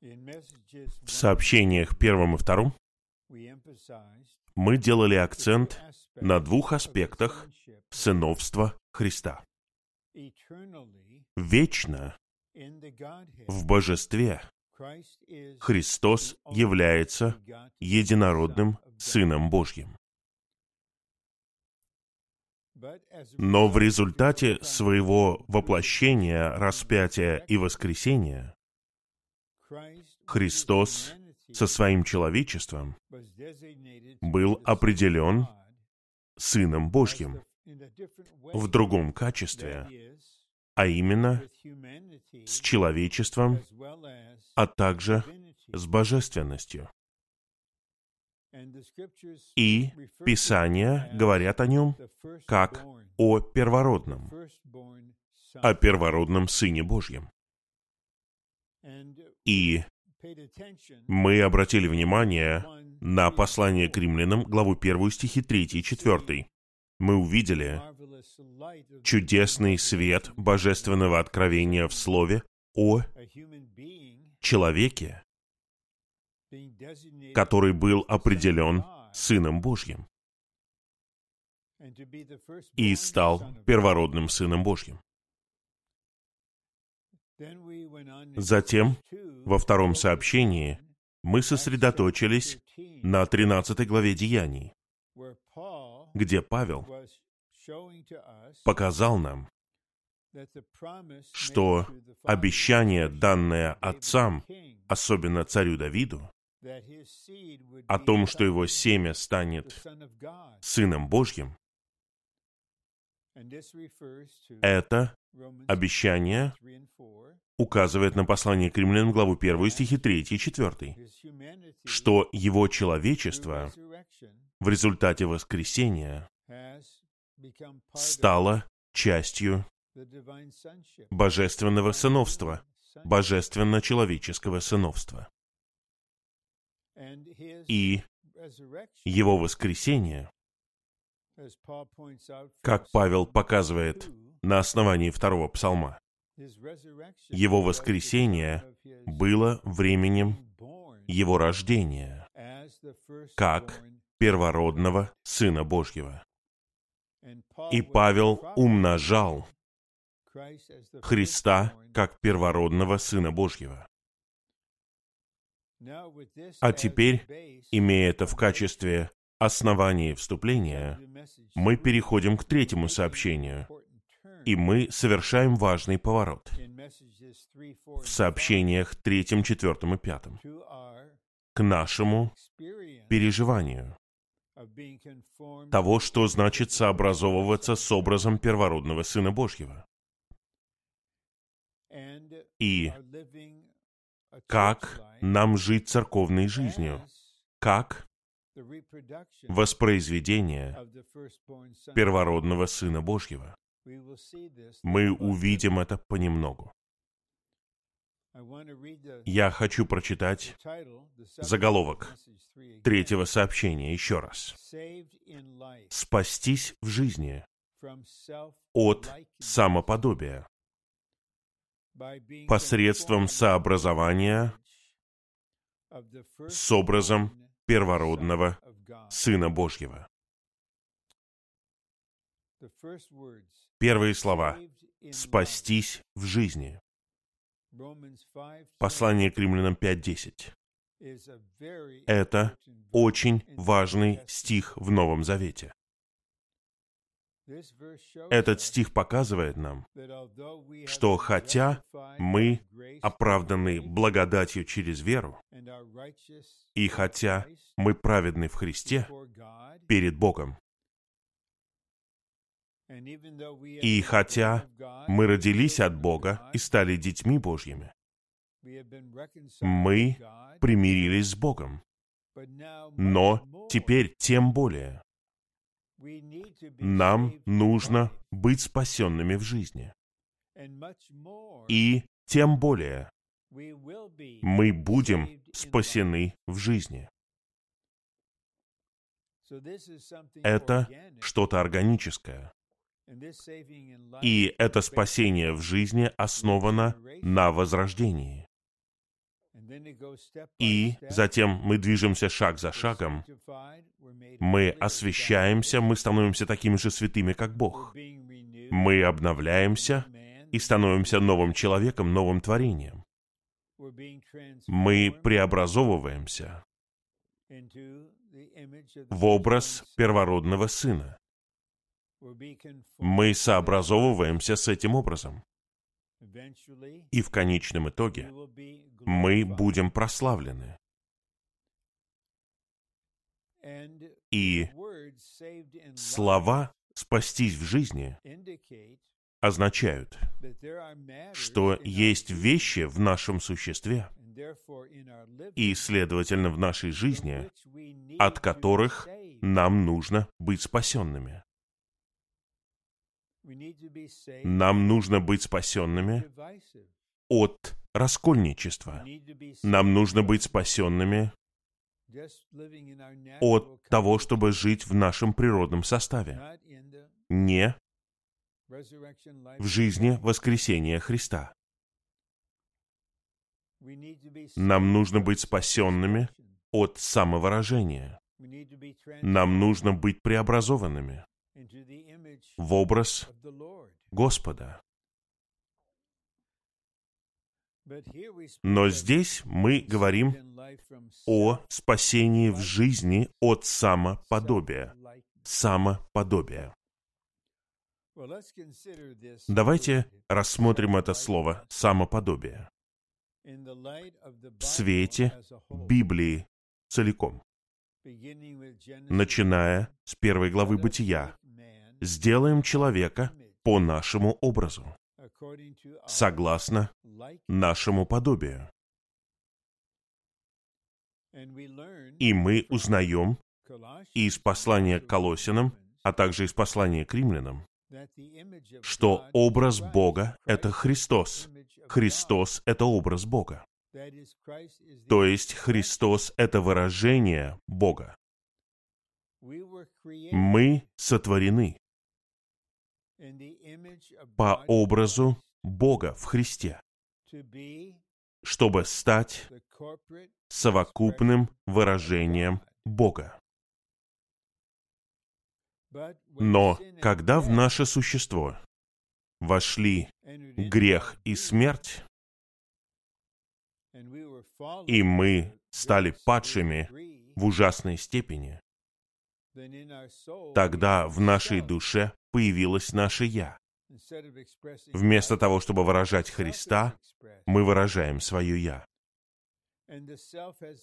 В сообщениях первом и втором мы делали акцент на двух аспектах сыновства Христа. Вечно в божестве Христос является единородным Сыном Божьим. Но в результате своего воплощения, распятия и воскресения Христос со своим человечеством был определен Сыном Божьим в другом качестве, а именно с человечеством, а также с божественностью. И Писания говорят о нем как о первородном, о первородном Сыне Божьем. И мы обратили внимание на послание к римлянам, главу 1 стихи 3 и 4. Мы увидели чудесный свет божественного откровения в Слове о человеке, который был определен Сыном Божьим и стал первородным Сыном Божьим. Затем, во втором сообщении, мы сосредоточились на 13 главе Деяний, где Павел показал нам, что обещание, данное отцам, особенно царю Давиду, о том, что его семя станет Сыном Божьим, это обещание указывает на послание к римлянам, главу 1, стихи 3 и 4, что его человечество в результате воскресения стало частью божественного сыновства, божественно-человеческого сыновства. И его воскресение, как Павел показывает на основании второго псалма, его воскресение было временем его рождения, как первородного Сына Божьего. И Павел умножал Христа как первородного Сына Божьего. А теперь, имея это в качестве основания вступления, мы переходим к третьему сообщению, и мы совершаем важный поворот в сообщениях третьем, четвертом и пятом к нашему переживанию того, что значит сообразовываться с образом первородного Сына Божьего. И как нам жить церковной жизнью, как воспроизведение первородного Сына Божьего. Мы увидим это понемногу. Я хочу прочитать заголовок третьего сообщения еще раз. «Спастись в жизни от самоподобия посредством сообразования с образом первородного Сына Божьего». Первые слова «спастись в жизни». Послание к римлянам 5.10. Это очень важный стих в Новом Завете. Этот стих показывает нам, что хотя мы оправданы благодатью через веру, и хотя мы праведны в Христе перед Богом, и хотя мы родились от Бога и стали детьми Божьими, мы примирились с Богом. Но теперь тем более нам нужно быть спасенными в жизни. И тем более мы будем спасены в жизни. Это что-то органическое. И это спасение в жизни основано на возрождении. И затем мы движемся шаг за шагом. Мы освещаемся, мы становимся такими же святыми, как Бог. Мы обновляемся и становимся новым человеком, новым творением. Мы преобразовываемся в образ первородного Сына. Мы сообразовываемся с этим образом. И в конечном итоге мы будем прославлены. И слова «спастись в жизни» означают, что есть вещи в нашем существе, и, следовательно, в нашей жизни, от которых нам нужно быть спасенными. Нам нужно быть спасенными от раскольничества. Нам нужно быть спасенными от того, чтобы жить в нашем природном составе, не в жизни воскресения Христа. Нам нужно быть спасенными от самовыражения. Нам нужно быть преобразованными в образ Господа. Но здесь мы говорим о спасении в жизни от самоподобия. Самоподобия. Давайте рассмотрим это слово «самоподобие» в свете Библии целиком, начиная с первой главы Бытия. «Сделаем человека по нашему образу, согласно нашему подобию». И мы узнаем из послания к Колосинам, а также из послания к римлянам, что образ Бога — это Христос. Христос — это образ Бога. То есть Христос — это выражение Бога. Мы сотворены по образу Бога в Христе, чтобы стать совокупным выражением Бога. Но когда в наше существо вошли грех и смерть, и мы стали падшими в ужасной степени, тогда в нашей душе появилось наше «я». Вместо того, чтобы выражать Христа, мы выражаем свое «я».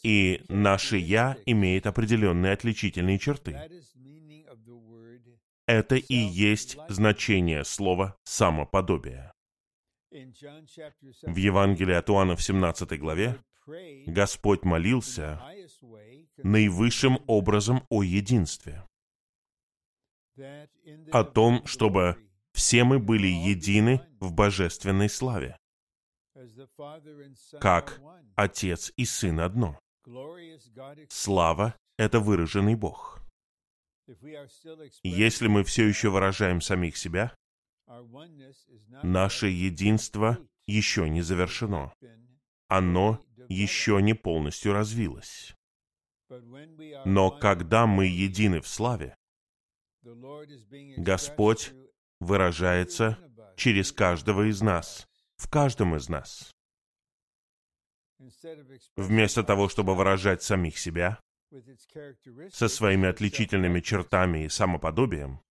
И наше «я» имеет определенные отличительные черты. Это и есть значение слова «самоподобие». В Евангелии от Иоанна в 17 главе Господь молился наивысшим образом о единстве, о том, чтобы все мы были едины в божественной славе, как Отец и Сын одно. Слава — это выраженный Бог. Если мы все еще выражаем самих себя, наше единство еще не завершено. Оно еще не полностью развилось. Но когда мы едины в славе, Господь выражается через каждого из нас, в каждом из нас. Вместо того, чтобы выражать самих себя, со своими отличительными чертами и самоподобием,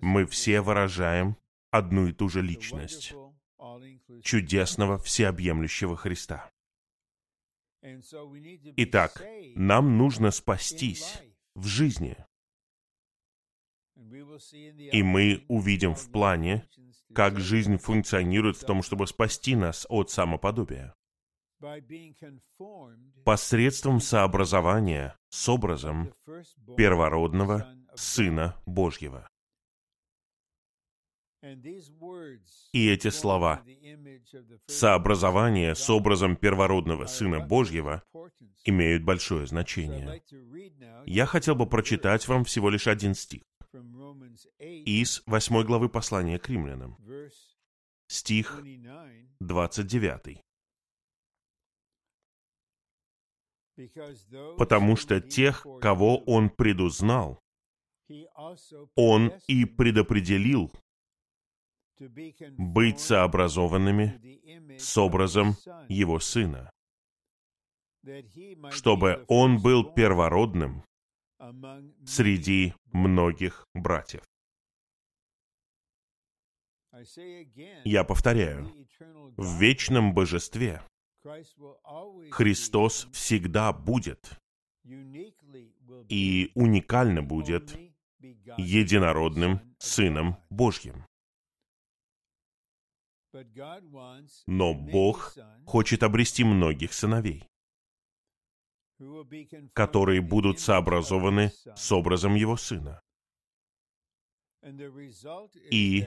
мы все выражаем одну и ту же личность чудесного всеобъемлющего Христа. Итак, нам нужно спастись в жизни. И мы увидим в плане, как жизнь функционирует в том, чтобы спасти нас от самоподобия посредством сообразования с образом первородного Сына Божьего. И эти слова «сообразование с образом первородного Сына Божьего» имеют большое значение. Я хотел бы прочитать вам всего лишь один стих из 8 главы послания к римлянам, стих 29. потому что тех, кого Он предузнал, Он и предопределил быть сообразованными с образом Его Сына, чтобы Он был первородным среди многих братьев. Я повторяю, в вечном божестве Христос всегда будет и уникально будет единородным Сыном Божьим. Но Бог хочет обрести многих сыновей, которые будут сообразованы с образом Его Сына. И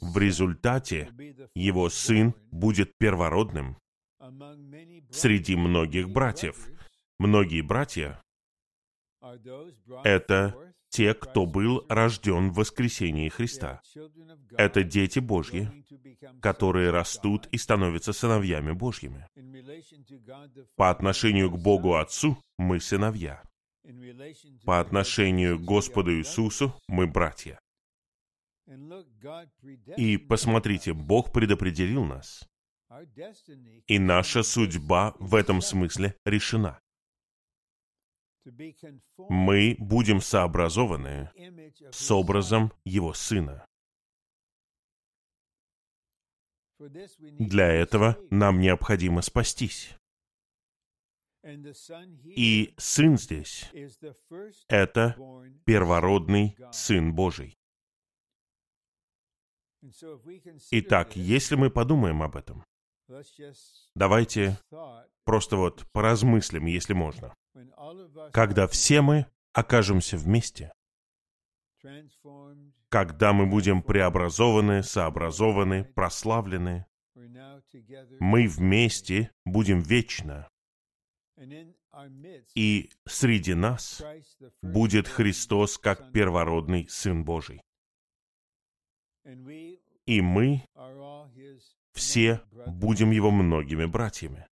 в результате Его Сын будет первородным среди многих братьев. Многие братья — это те, кто был рожден в воскресении Христа. Это дети Божьи, которые растут и становятся сыновьями Божьими. По отношению к Богу Отцу мы сыновья. По отношению к Господу Иисусу мы братья. И посмотрите, Бог предопределил нас. И наша судьба в этом смысле решена. Мы будем сообразованы с образом Его Сына. Для этого нам необходимо спастись. И Сын здесь — это первородный Сын Божий. Итак, если мы подумаем об этом, давайте просто вот поразмыслим, если можно. Когда все мы окажемся вместе, когда мы будем преобразованы, сообразованы, прославлены, мы вместе будем вечно. И среди нас будет Христос как первородный Сын Божий. И мы все будем Его многими братьями.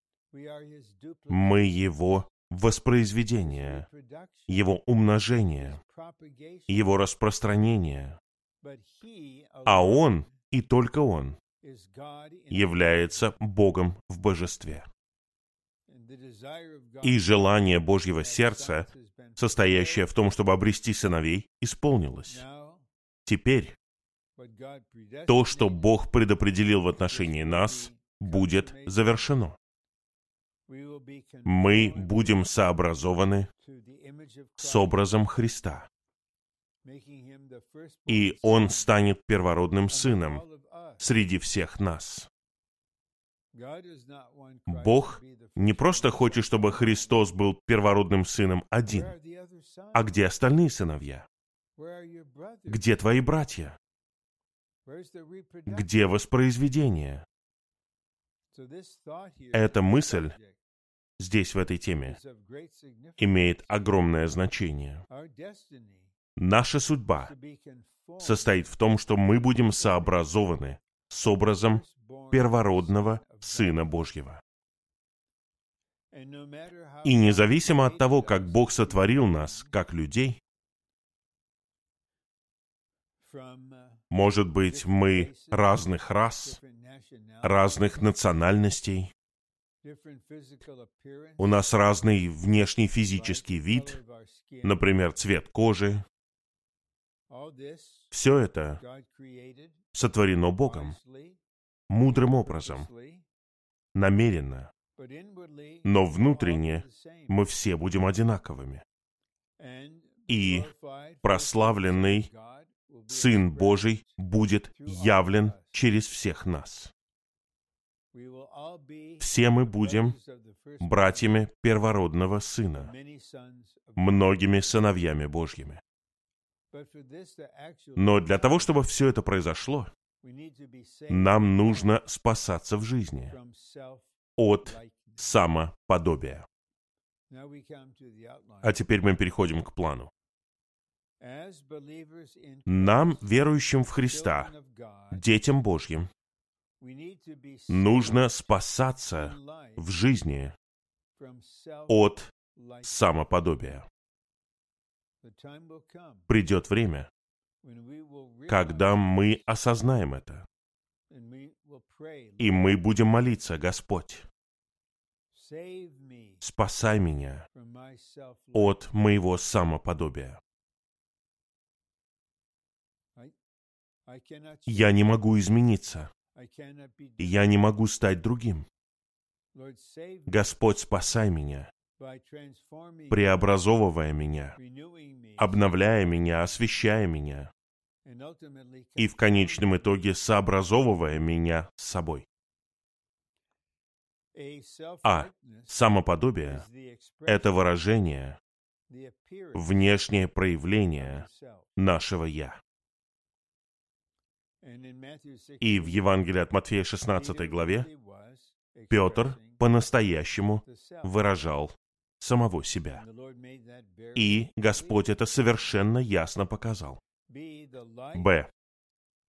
Мы Его воспроизведение, Его умножение, Его распространение. А Он, и только Он, является Богом в божестве. И желание Божьего сердца, состоящее в том, чтобы обрести сыновей, исполнилось. Теперь то, что Бог предопределил в отношении нас, будет завершено. Мы будем сообразованы с образом Христа. И Он станет первородным сыном среди всех нас. Бог не просто хочет, чтобы Христос был первородным сыном один. А где остальные сыновья? Где твои братья? Где воспроизведение? Эта мысль здесь, в этой теме, имеет огромное значение. Наша судьба состоит в том, что мы будем сообразованы с образом первородного Сына Божьего. И независимо от того, как Бог сотворил нас, как людей, может быть, мы разных рас, разных национальностей. У нас разный внешний физический вид, например, цвет кожи. Все это сотворено Богом, мудрым образом, намеренно. Но внутренне мы все будем одинаковыми. И прославленный Сын Божий будет явлен через всех нас. Все мы будем братьями первородного Сына, многими сыновьями Божьими. Но для того, чтобы все это произошло, нам нужно спасаться в жизни от самоподобия. А теперь мы переходим к плану. Нам, верующим в Христа, детям Божьим, нужно спасаться в жизни от самоподобия. Придет время, когда мы осознаем это, и мы будем молиться, Господь, спасай меня от моего самоподобия. Я не могу измениться. Я не могу стать другим. Господь, спасай меня, преобразовывая меня, обновляя меня, освещая меня, и в конечном итоге сообразовывая меня с собой. А самоподобие — это выражение, внешнее проявление нашего «я». И в Евангелии от Матфея 16 главе Петр по-настоящему выражал самого себя. И Господь это совершенно ясно показал. Б.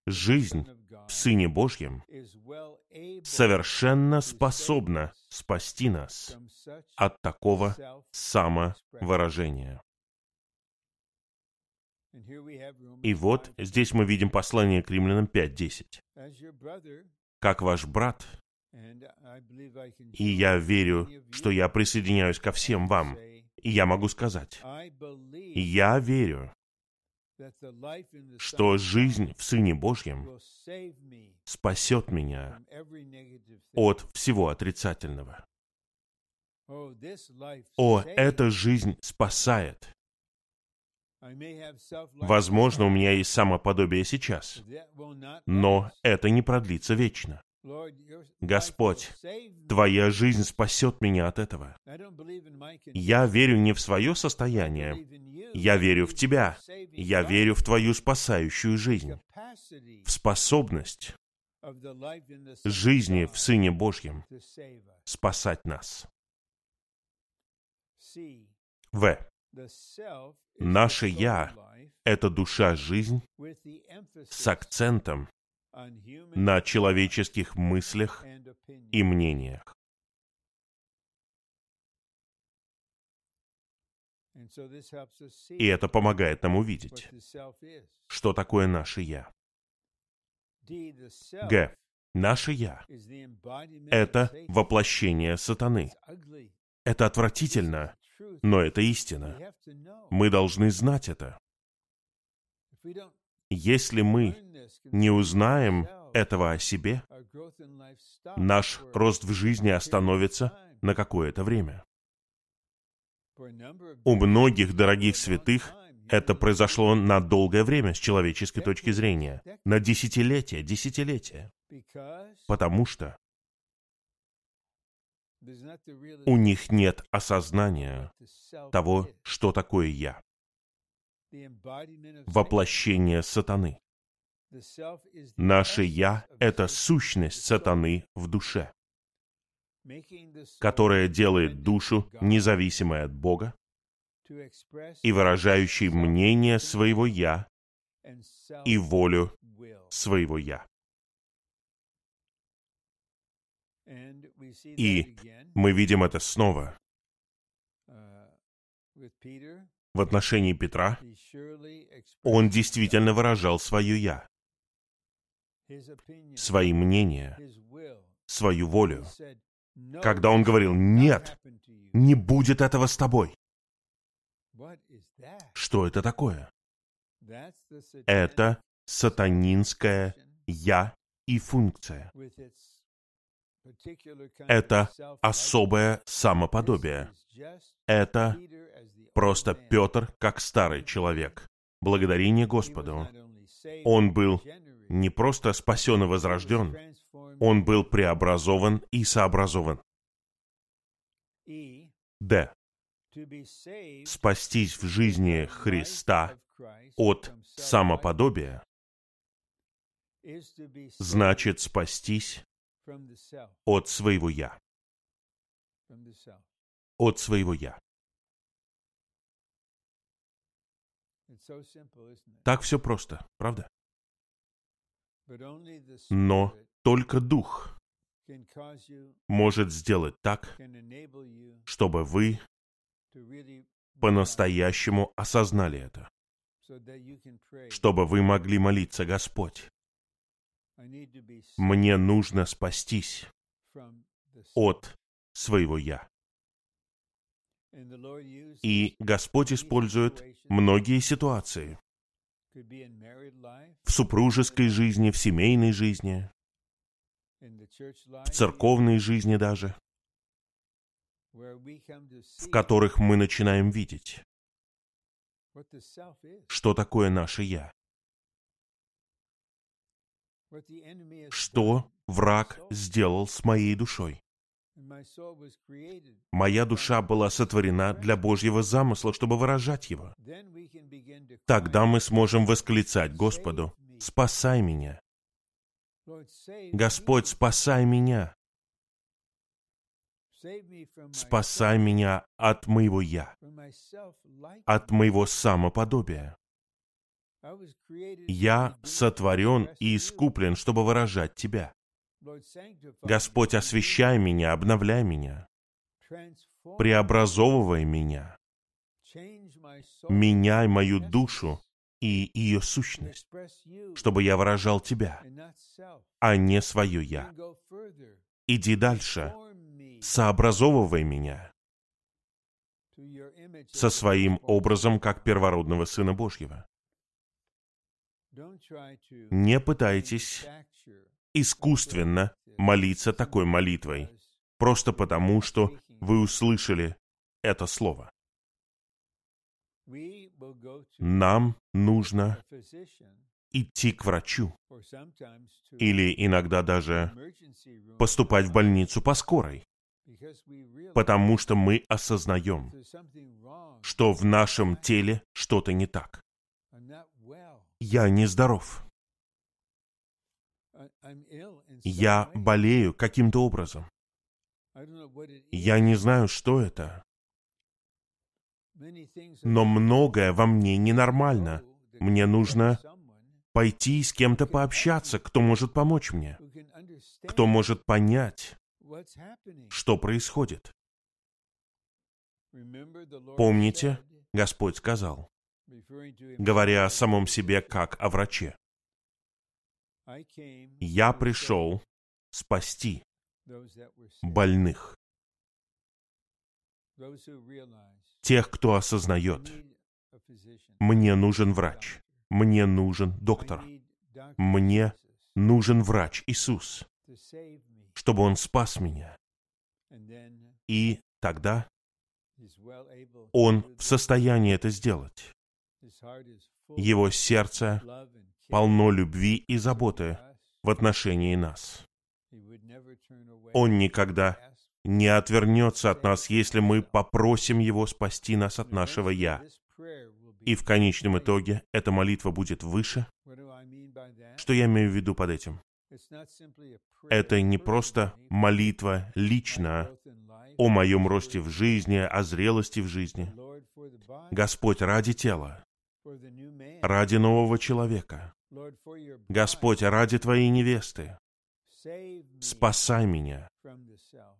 Жизнь в Сыне Божьем совершенно способна спасти нас от такого самовыражения. И вот здесь мы видим послание к римлянам 5.10. «Как ваш брат, и я верю, что я присоединяюсь ко всем вам, и я могу сказать, я верю, что жизнь в Сыне Божьем спасет меня от всего отрицательного. О, эта жизнь спасает. Возможно, у меня есть самоподобие сейчас, но это не продлится вечно. Господь, Твоя жизнь спасет меня от этого. Я верю не в свое состояние, я верю в Тебя. Я верю в Твою спасающую жизнь, в способность жизни в Сыне Божьем спасать нас. В. Наше «Я» — это душа-жизнь с акцентом на человеческих мыслях и мнениях. И это помогает нам увидеть, что такое наше «я». Г. Наше «я» — это воплощение сатаны. Это отвратительно, но это истина. Мы должны знать это. Если мы не узнаем этого о себе, наш рост в жизни остановится на какое-то время. У многих дорогих святых это произошло на долгое время с человеческой точки зрения, на десятилетия, десятилетия, потому что у них нет осознания того, что такое «я». Воплощение сатаны. Наше «я» — это сущность сатаны в душе, которая делает душу независимой от Бога и выражающей мнение своего «я» и волю своего «я». И мы видим это снова в отношении Петра. Он действительно выражал свое «я», свои мнения, свою волю. Когда он говорил «нет», не будет этого с тобой. Что это такое? Это сатанинское «я» и функция. Это особое самоподобие. Это просто Петр как старый человек. Благодарение Господу. Он был не просто спасен и возрожден, он был преобразован и сообразован. Д. Спастись в жизни Христа от самоподобия значит спастись от своего «я». От своего «я». Так все просто, правда? Но только Дух может сделать так, чтобы вы по-настоящему осознали это, чтобы вы могли молиться, Господь, мне нужно спастись от своего «я». И Господь использует многие ситуации в супружеской жизни, в семейной жизни, в церковной жизни даже, в которых мы начинаем видеть, что такое наше «я», что враг сделал с моей душой. Моя душа была сотворена для Божьего замысла, чтобы выражать его. Тогда мы сможем восклицать Господу, «Спасай меня!» Господь, спасай меня! Спасай меня от моего «я», от моего самоподобия. Я сотворен и искуплен, чтобы выражать Тебя. Господь, освящай меня, обновляй меня, преобразовывай меня, меняй мою душу и ее сущность, чтобы я выражал Тебя, а не свое «я». Иди дальше, сообразовывай меня со своим образом как первородного Сына Божьего. Не пытайтесь искусственно молиться такой молитвой, просто потому, что вы услышали это слово. Нам нужно идти к врачу или иногда даже поступать в больницу по скорой, потому что мы осознаем, что в нашем теле что-то не так. Я нездоров. Я болею каким-то образом. Я не знаю, что это. Но многое во мне ненормально. Мне нужно пойти с кем-то пообщаться, кто может помочь мне, кто может понять, что происходит. Помните, Господь сказал, говоря о самом себе как о враче, «Я пришел спасти больных, тех, кто осознает, мне нужен врач, мне нужен доктор, мне нужен врач Иисус, чтобы Он спас меня. И тогда Он в состоянии это сделать. Его сердце полно любви и заботы в отношении нас. Он никогда не отвернется от нас, если мы попросим Его спасти нас от нашего «я». И в конечном итоге эта молитва будет выше. Что я имею в виду под этим? Это не просто молитва лично о моем росте в жизни, о зрелости в жизни. Господь, ради тела, ради нового человека, Господь, ради Твоей невесты, спасай меня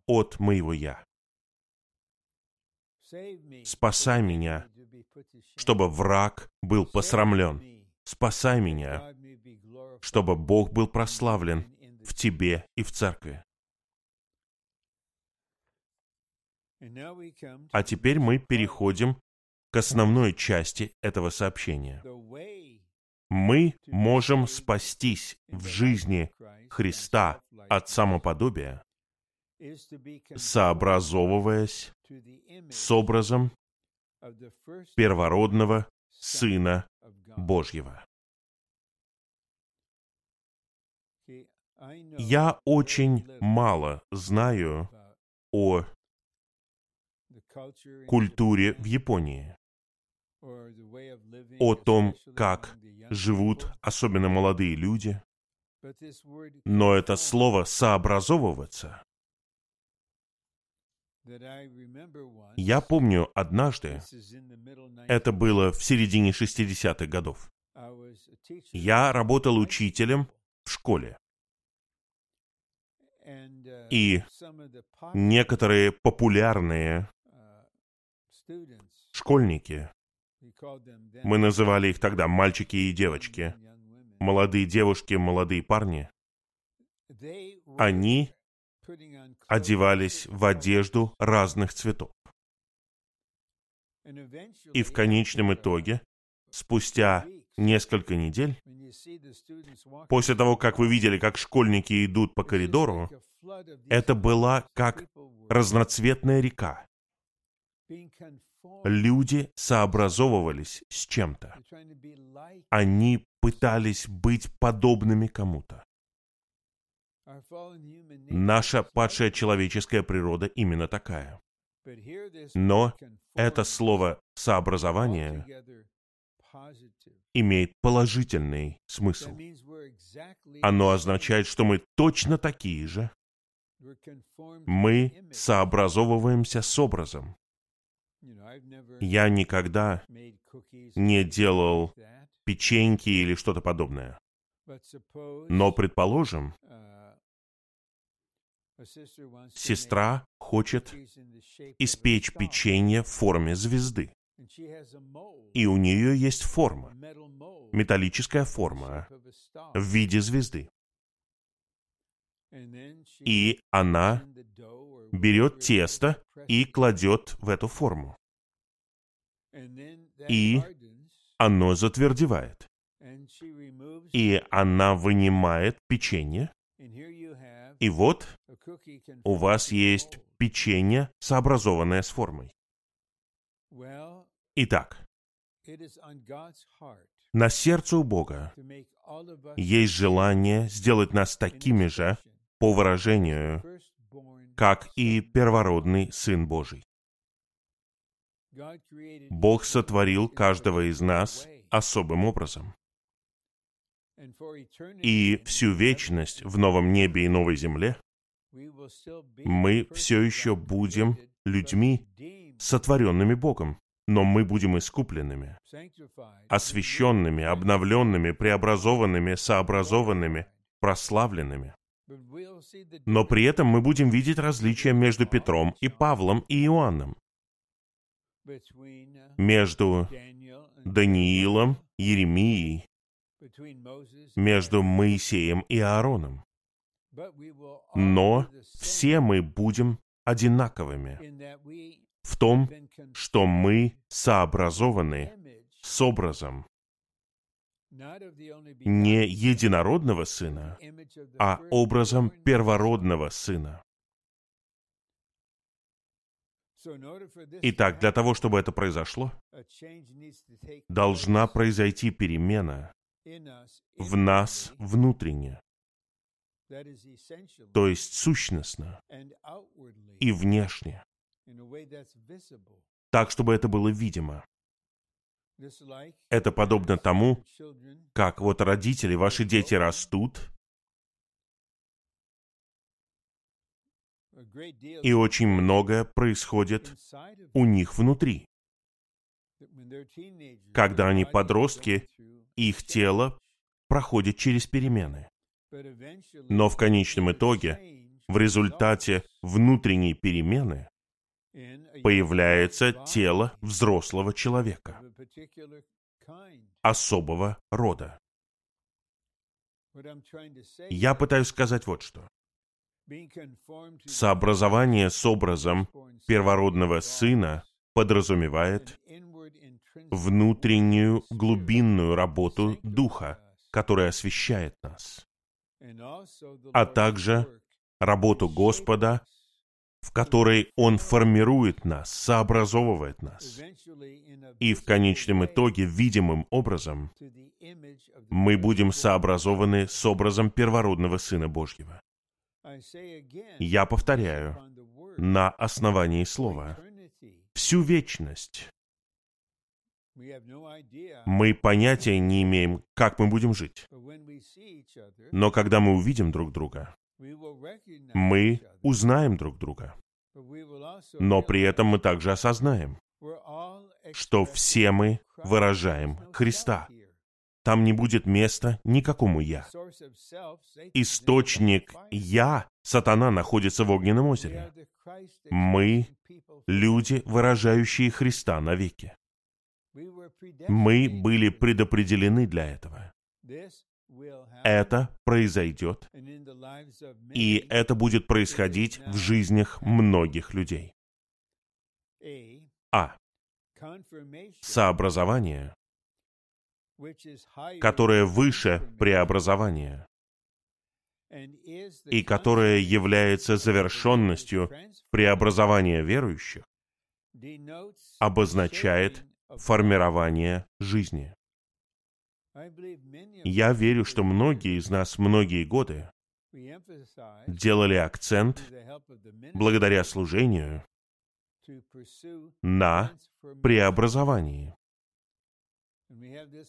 от моего «я». Спасай меня, чтобы враг был посрамлен. Спасай меня, чтобы Бог был прославлен в Тебе и в Церкви. А теперь мы переходим к основной части этого сообщения. Мы можем спастись в жизни Христа от самоподобия, сообразовываясь с образом первородного Сына Божьего. Я очень мало знаю о культуре в Японии, о том, как живут особенно молодые люди, но это слово «сообразовываться» Я помню однажды, это было в середине 60-х годов, я работал учителем в школе. И некоторые популярные школьники. Мы называли их тогда мальчики и девочки. Молодые девушки, молодые парни. Они одевались в одежду разных цветов. И в конечном итоге, спустя несколько недель, после того, как вы видели, как школьники идут по коридору, это была как разноцветная река. Люди сообразовывались с чем-то. Они пытались быть подобными кому-то. Наша падшая человеческая природа именно такая. Но это слово «сообразование» имеет положительный смысл. Оно означает, что мы точно такие же. Мы сообразовываемся с образом. Я никогда не делал печеньки или что-то подобное. Но, предположим, сестра хочет испечь печенье в форме звезды. И у нее есть форма, металлическая форма в виде звезды. И она берет тесто и кладет в эту форму. И оно затвердевает. И она вынимает печенье. И вот у вас есть печенье, сообразованное с формой. Итак, на сердце у Бога есть желание сделать нас такими же, по выражению, как и первородный Сын Божий. Бог сотворил каждого из нас особым образом. И всю вечность в новом небе и новой земле мы все еще будем людьми, сотворенными Богом, но мы будем искупленными, освященными, обновленными, преобразованными, сообразованными, прославленными. Но при этом мы будем видеть различия между Петром и Павлом и Иоанном, между Даниилом, Еремией, между Моисеем и Аароном. Но все мы будем одинаковыми в том, что мы сообразованы с образом не единородного сына, а образом первородного сына. Итак, для того, чтобы это произошло, должна произойти перемена в нас внутренне, то есть сущностно и внешне, так, чтобы это было видимо. Это подобно тому, как вот родители, ваши дети растут, и очень многое происходит у них внутри. Когда они подростки, их тело проходит через перемены. Но в конечном итоге, в результате внутренней перемены, появляется тело взрослого человека, особого рода. Я пытаюсь сказать вот что. Сообразование с образом первородного сына подразумевает внутреннюю глубинную работу Духа, которая освещает нас, а также работу Господа, в которой Он формирует нас, сообразовывает нас. И в конечном итоге, видимым образом, мы будем сообразованы с образом первородного Сына Божьего. Я повторяю, на основании Слова. Всю вечность. Мы понятия не имеем, как мы будем жить. Но когда мы увидим друг друга, мы узнаем друг друга. Но при этом мы также осознаем, что все мы выражаем Христа. там не будет места никакому «я». Источник «я» сатана находится в огненном озере. Мы — люди, выражающие Христа навеки. Мы были предопределены для этого. Это произойдет, и это будет происходить в жизнях многих людей. А. Сообразование, которое выше преобразования и которое является завершенностью преобразования верующих, обозначает формирование жизни. Я верю, что многие из нас многие годы делали акцент благодаря служению на преобразовании.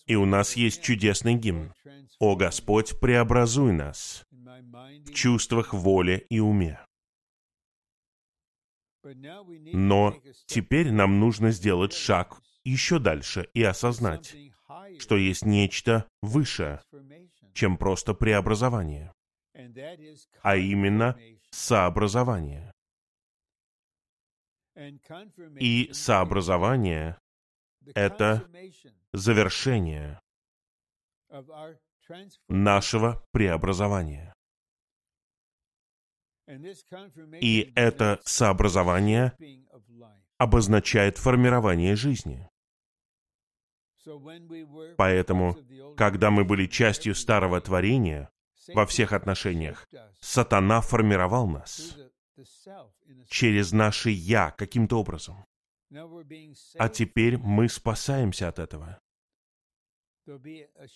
И у нас есть чудесный гимн. «О Господь, преобразуй нас в чувствах, воле и уме». Но теперь нам нужно сделать шаг еще дальше и осознать, что есть нечто выше, чем просто преобразование, а именно сообразование. И сообразование — это завершение нашего преобразования. И это сообразование обозначает формирование жизни. Поэтому, когда мы были частью старого творения, во всех отношениях, сатана формировал нас через наше «я» каким-то образом. А теперь мы спасаемся от этого.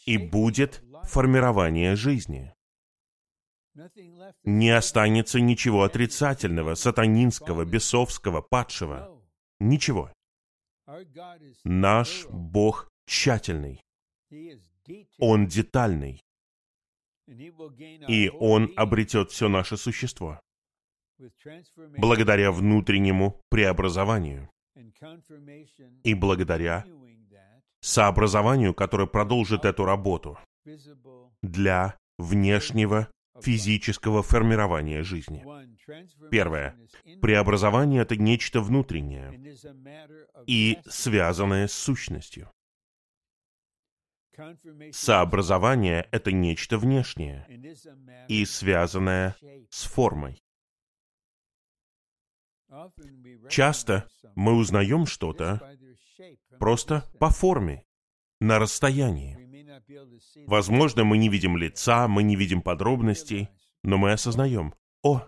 И будет формирование жизни. Не останется ничего отрицательного, сатанинского, бесовского, падшего. Ничего. Наш Бог тщательный. Он детальный. И Он обретет все наше существо благодаря внутреннему преобразованию и благодаря сообразованию, которое продолжит эту работу для внешнего физического формирования жизни. Первое. Преобразование — это нечто внутреннее и связанное с сущностью. Сообразование — это нечто внешнее и связанное с формой. Часто мы узнаем что-то просто по форме, на расстоянии. Возможно, мы не видим лица, мы не видим подробностей, но мы осознаем, о,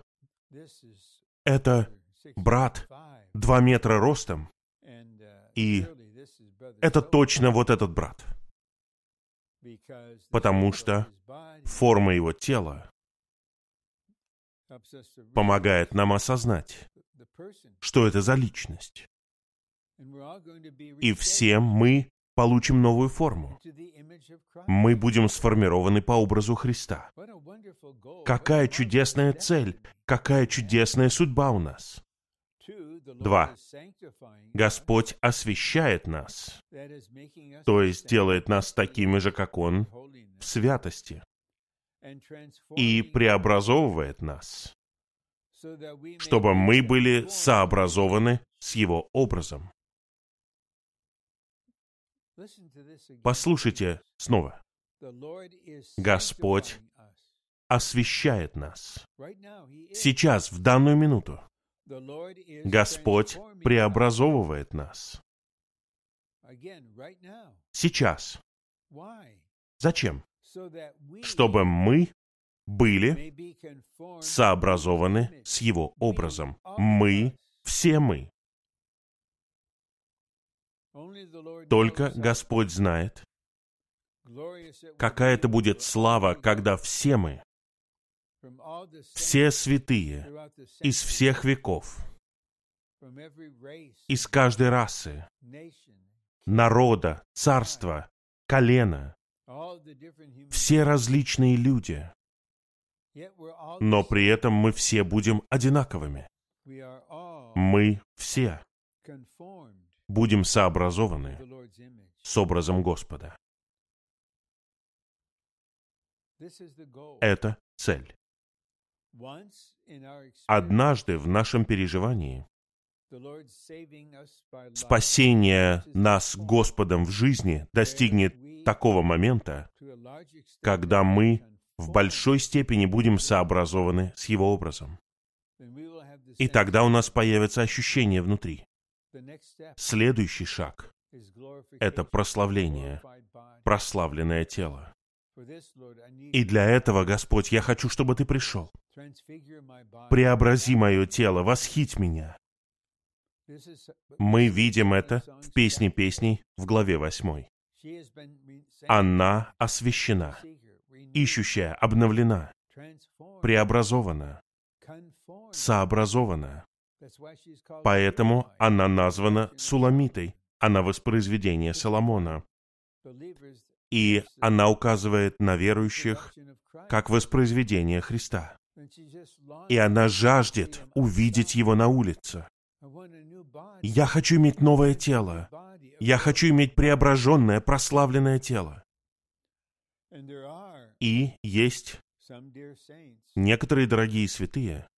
это брат два метра ростом, и это точно вот этот брат. Потому что форма его тела помогает нам осознать, что это за личность. И все мы получим новую форму. Мы будем сформированы по образу Христа. Какая чудесная цель, какая чудесная судьба у нас. Два. Господь освящает нас, то есть делает нас такими же, как Он, в святости, и преобразовывает нас, чтобы мы были сообразованы с Его образом. Послушайте снова. Господь освещает нас. Сейчас, в данную минуту. Господь преобразовывает нас. Сейчас. Зачем? Чтобы мы были сообразованы с Его образом. Мы, все мы. Только Господь знает, какая это будет слава, когда все мы, все святые из всех веков, из каждой расы, народа, царства, колена, все различные люди, но при этом мы все будем одинаковыми. Мы все будем сообразованы с образом Господа. Это цель. Однажды в нашем переживании спасение нас Господом в жизни достигнет такого момента, когда мы в большой степени будем сообразованы с Его образом. И тогда у нас появится ощущение внутри. Следующий шаг — это прославление, прославленное тело. И для этого, Господь, я хочу, чтобы Ты пришел. Преобрази мое тело, восхить меня. Мы видим это в «Песне песней» в главе 8. Она освящена, ищущая обновлена, преобразована, сообразована. Поэтому она названа Суламитой. Она воспроизведение Соломона. И она указывает на верующих как воспроизведение Христа. И она жаждет увидеть его на улице. Я хочу иметь новое тело. Я хочу иметь преображенное, прославленное тело. И есть некоторые дорогие святые.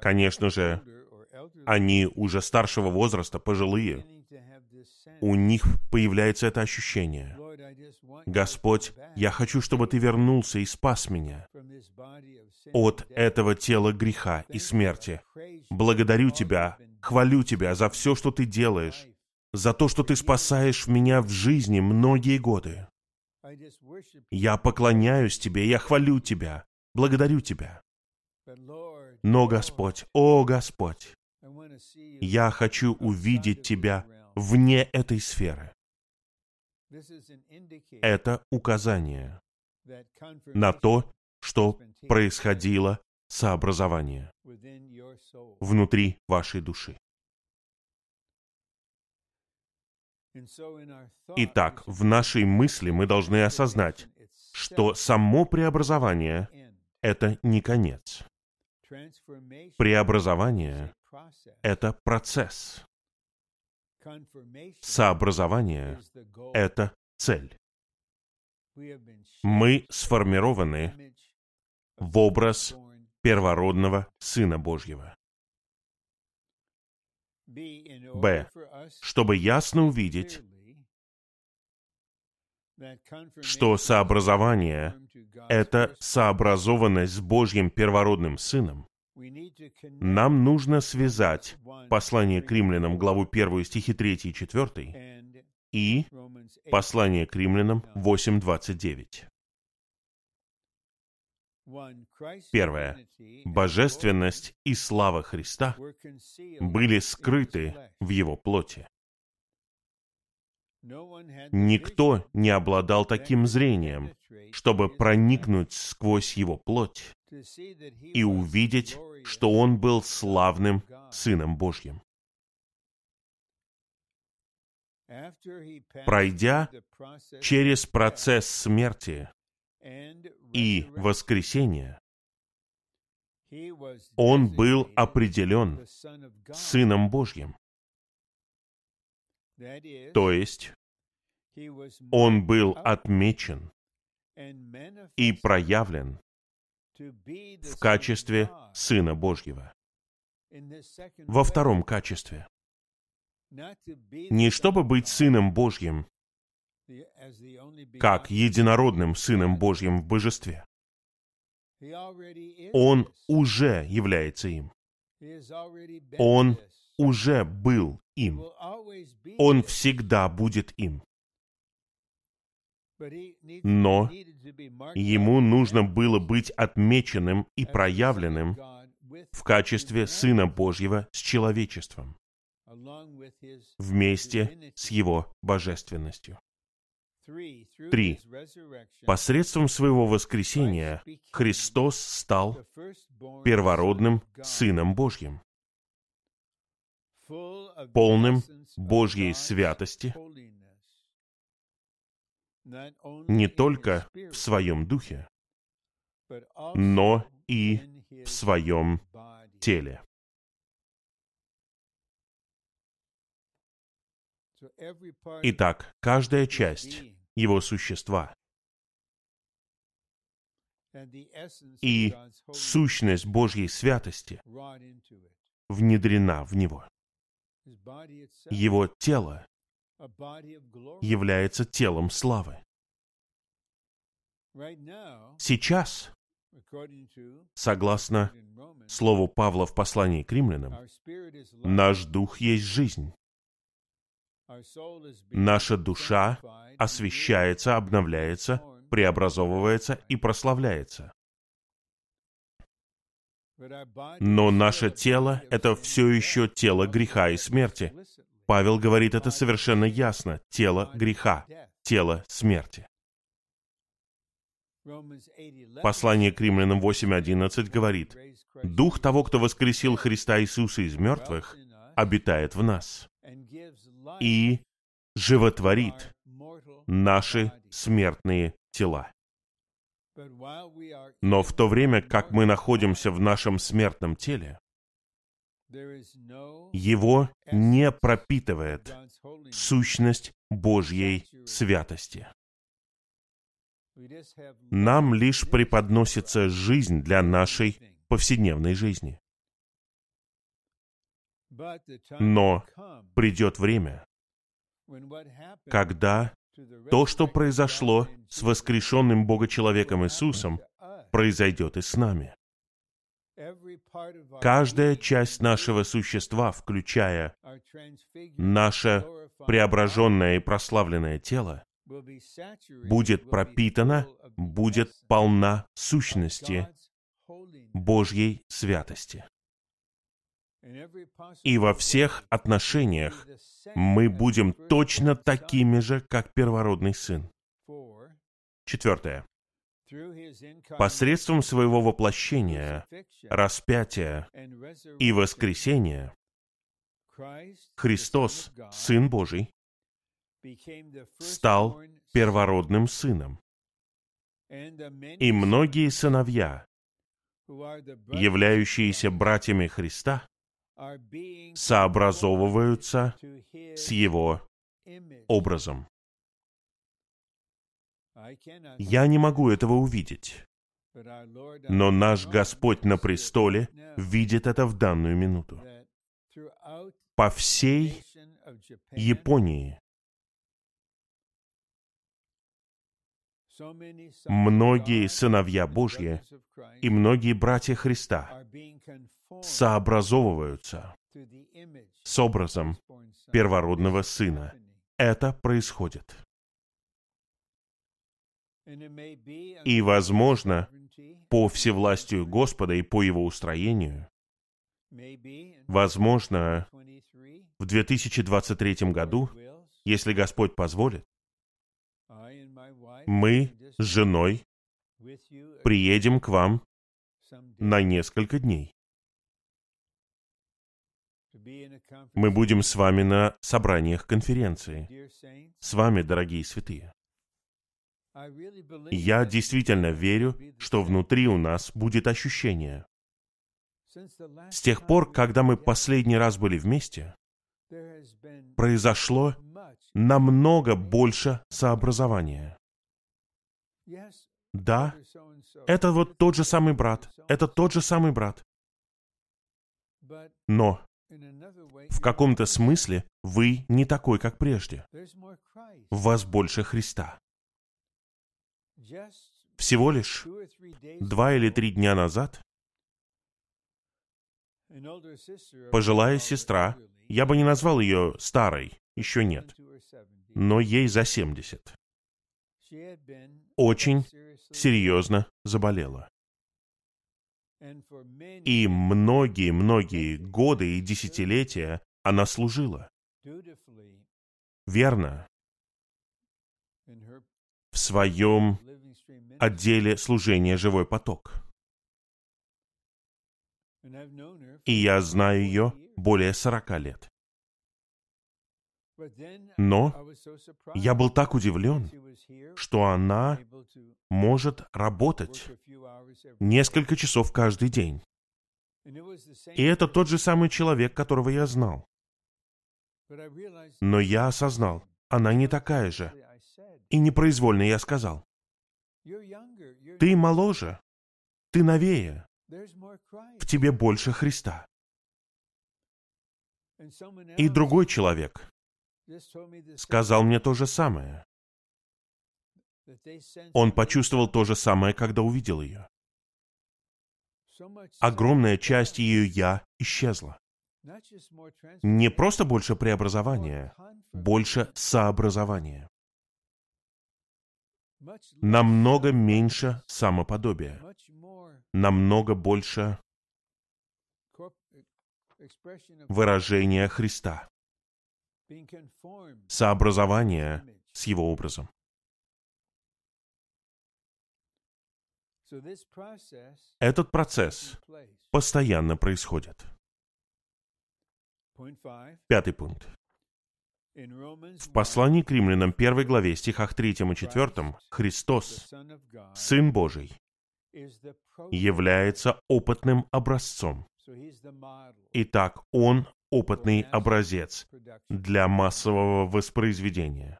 Конечно же, они уже старшего возраста, пожилые. У них появляется это ощущение. Господь, я хочу, чтобы Ты вернулся и спас меня от этого тела греха и смерти. Благодарю Тебя, хвалю Тебя за все, что Ты делаешь, за то, что Ты спасаешь меня в жизни многие годы. Я поклоняюсь Тебе, я хвалю Тебя, благодарю Тебя. Но, Господь, о Господь, я хочу увидеть Тебя вне этой сферы. Это указание на то, что происходило сообразование внутри вашей души. Итак, в нашей мысли мы должны осознать, что само преобразование — это не конец. Преобразование — это процесс. Сообразование — это цель. Мы сформированы в образ первородного Сына Божьего. Б. Чтобы ясно увидеть, что сообразование — это сообразованность с Божьим первородным Сыном, нам нужно связать послание к римлянам, главу 1, стихи 3 и 4, и послание к римлянам 8.29. Первое. Божественность и слава Христа были скрыты в Его плоти. Никто не обладал таким зрением, чтобы проникнуть сквозь Его плоть и увидеть, что Он был славным Сыном Божьим. Пройдя через процесс смерти и воскресения, Он был определен Сыном Божьим. То есть, Он был отмечен и проявлен в качестве Сына Божьего. Во втором качестве. Не чтобы быть Сыном Божьим, как единородным Сыном Божьим в божестве. Он уже является им. Он уже был им. Он всегда будет им. Но ему нужно было быть отмеченным и проявленным в качестве Сына Божьего с человечеством, вместе с его божественностью. Три. Посредством своего воскресения Христос стал первородным Сыном Божьим, полным Божьей святости, не только в своем духе, но и в своем теле. Итак, каждая часть его существа и сущность Божьей святости внедрена в него. Его тело является телом славы. Сейчас, согласно слову Павла в послании к римлянам, наш дух есть жизнь. Наша душа освещается, обновляется, преобразовывается и прославляется. Но наше тело — это все еще тело греха и смерти. Павел говорит это совершенно ясно. Тело греха, тело смерти. Послание к римлянам 8.11 говорит, «Дух того, кто воскресил Христа Иисуса из мертвых, обитает в нас и животворит наши смертные тела». Но в то время, как мы находимся в нашем смертном теле, его не пропитывает сущность Божьей святости. Нам лишь преподносится жизнь для нашей повседневной жизни. Но придет время, когда то, что произошло с воскрешенным Богочеловеком Иисусом, произойдет и с нами. Каждая часть нашего существа, включая наше преображенное и прославленное тело, будет пропитана, будет полна сущности Божьей святости. И во всех отношениях мы будем точно такими же, как первородный сын. Четвертое. Посредством своего воплощения, распятия и воскресения Христос, Сын Божий, стал первородным сыном. И многие сыновья, являющиеся братьями Христа, сообразовываются с Его образом. Я не могу этого увидеть, но наш Господь на престоле видит это в данную минуту. По всей Японии многие сыновья Божьи и многие братья Христа сообразовываются с образом первородного сына. Это происходит. И, возможно, по всевластию Господа и по Его устроению, возможно, в 2023 году, если Господь позволит, мы с женой приедем к вам на несколько дней. Мы будем с вами на собраниях конференции. С вами, дорогие святые. Я действительно верю, что внутри у нас будет ощущение. С тех пор, когда мы последний раз были вместе, произошло намного больше сообразования. Да, это вот тот же самый брат, это тот же самый брат. Но в каком-то смысле вы не такой, как прежде. В вас больше Христа. Всего лишь два или три дня назад пожилая сестра, я бы не назвал ее старой, еще нет, но ей за 70, очень серьезно заболела. И многие-многие годы и десятилетия она служила. Верно. В своем отделе служения «Живой поток». И я знаю ее более сорока лет. Но я был так удивлен, что она может работать несколько часов каждый день. И это тот же самый человек, которого я знал. Но я осознал, она не такая же. И непроизвольно я сказал, Ты моложе, ты новее, в тебе больше Христа. И другой человек сказал мне то же самое. Он почувствовал то же самое, когда увидел ее. Огромная часть ее «я» исчезла. Не просто больше преобразования, больше сообразования. Намного меньше самоподобия. Намного больше выражения Христа. Сообразование с Его образом. Этот процесс постоянно происходит. Пятый пункт. В послании к римлянам, первой главе, стихах 3 и 4, Христос, Сын Божий, является опытным образцом. Итак, Он опытный образец для массового воспроизведения.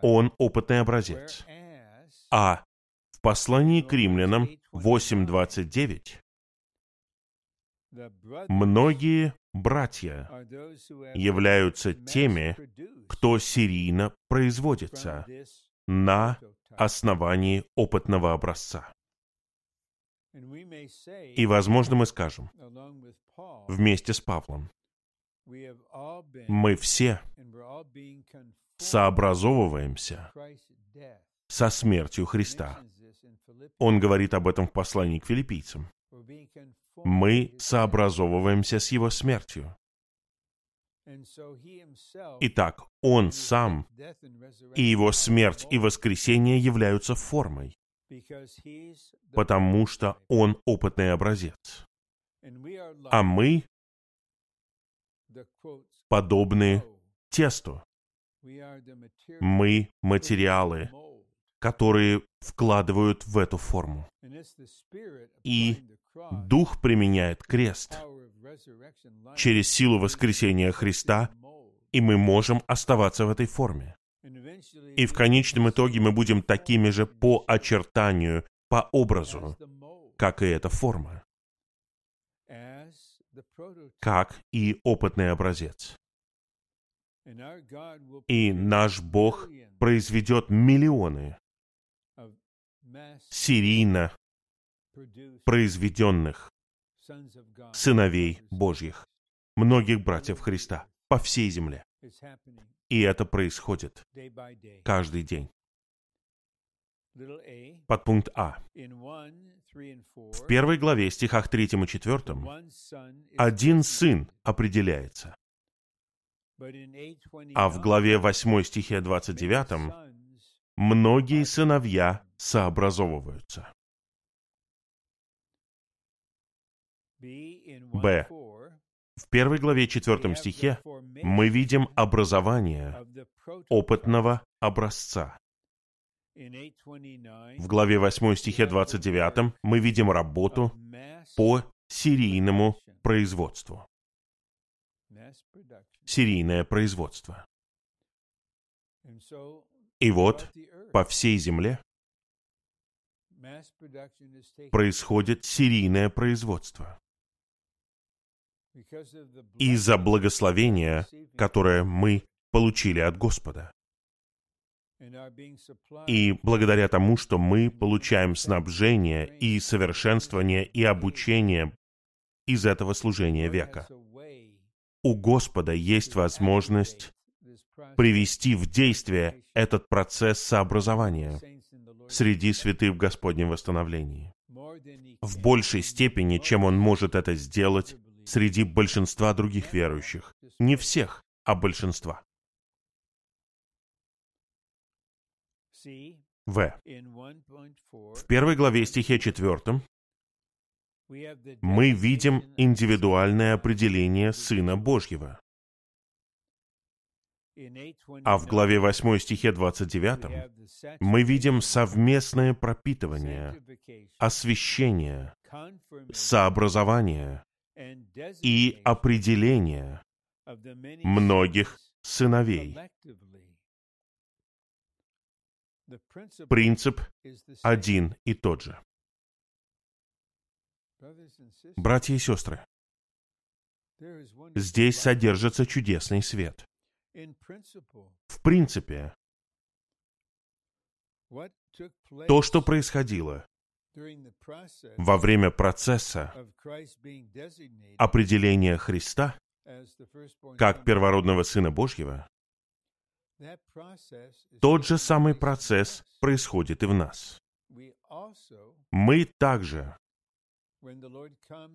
Он опытный образец. А в послании к римлянам 8.29 многие братья являются теми, кто серийно производится на основании опытного образца. И, возможно, мы скажем, вместе с Павлом, мы все сообразовываемся со смертью Христа. Он говорит об этом в послании к филиппийцам. Мы сообразовываемся с Его смертью. Итак, Он сам и Его смерть и воскресение являются формой, потому что Он опытный образец. А мы подобны тесту. Мы материалы, которые вкладывают в эту форму. И Дух применяет крест через силу воскресения Христа, и мы можем оставаться в этой форме. И в конечном итоге мы будем такими же по очертанию, по образу, как и эта форма, как и опытный образец. И наш Бог произведет миллионы серийно произведенных сыновей Божьих, многих братьев Христа по всей земле. И это происходит каждый день. Подпункт А. В первой главе, стихах 3 и 4, один сын определяется. А в главе 8 стихе 29 многие сыновья сообразовываются. Б. В первой главе четвертом стихе мы видим образование опытного образца. В главе 8 стихе 29 мы видим работу по серийному производству. Серийное производство. И вот по всей земле происходит серийное производство из-за благословения, которое мы получили от Господа. И благодаря тому, что мы получаем снабжение и совершенствование и обучение из этого служения века. У Господа есть возможность привести в действие этот процесс сообразования среди святых в Господнем восстановлении. В большей степени, чем Он может это сделать среди большинства других верующих. Не всех, а большинства. В. В первой главе стихе 4 мы видим индивидуальное определение Сына Божьего. А в главе 8 стихе 29 мы видим совместное пропитывание, освящение, сообразование, и определение многих сыновей. Принцип один и тот же. Братья и сестры, здесь содержится чудесный свет. В принципе, то, что происходило во время процесса определения Христа как первородного Сына Божьего, тот же самый процесс происходит и в нас. Мы также,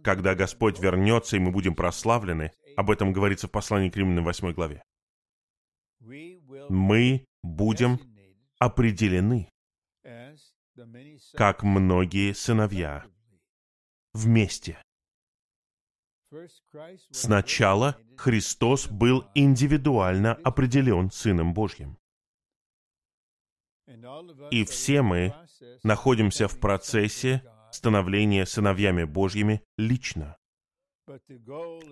когда Господь вернется и мы будем прославлены, об этом говорится в послании к Римлянам 8 главе, мы будем определены как многие сыновья вместе. Сначала Христос был индивидуально определен Сыном Божьим. И все мы находимся в процессе становления сыновьями Божьими лично.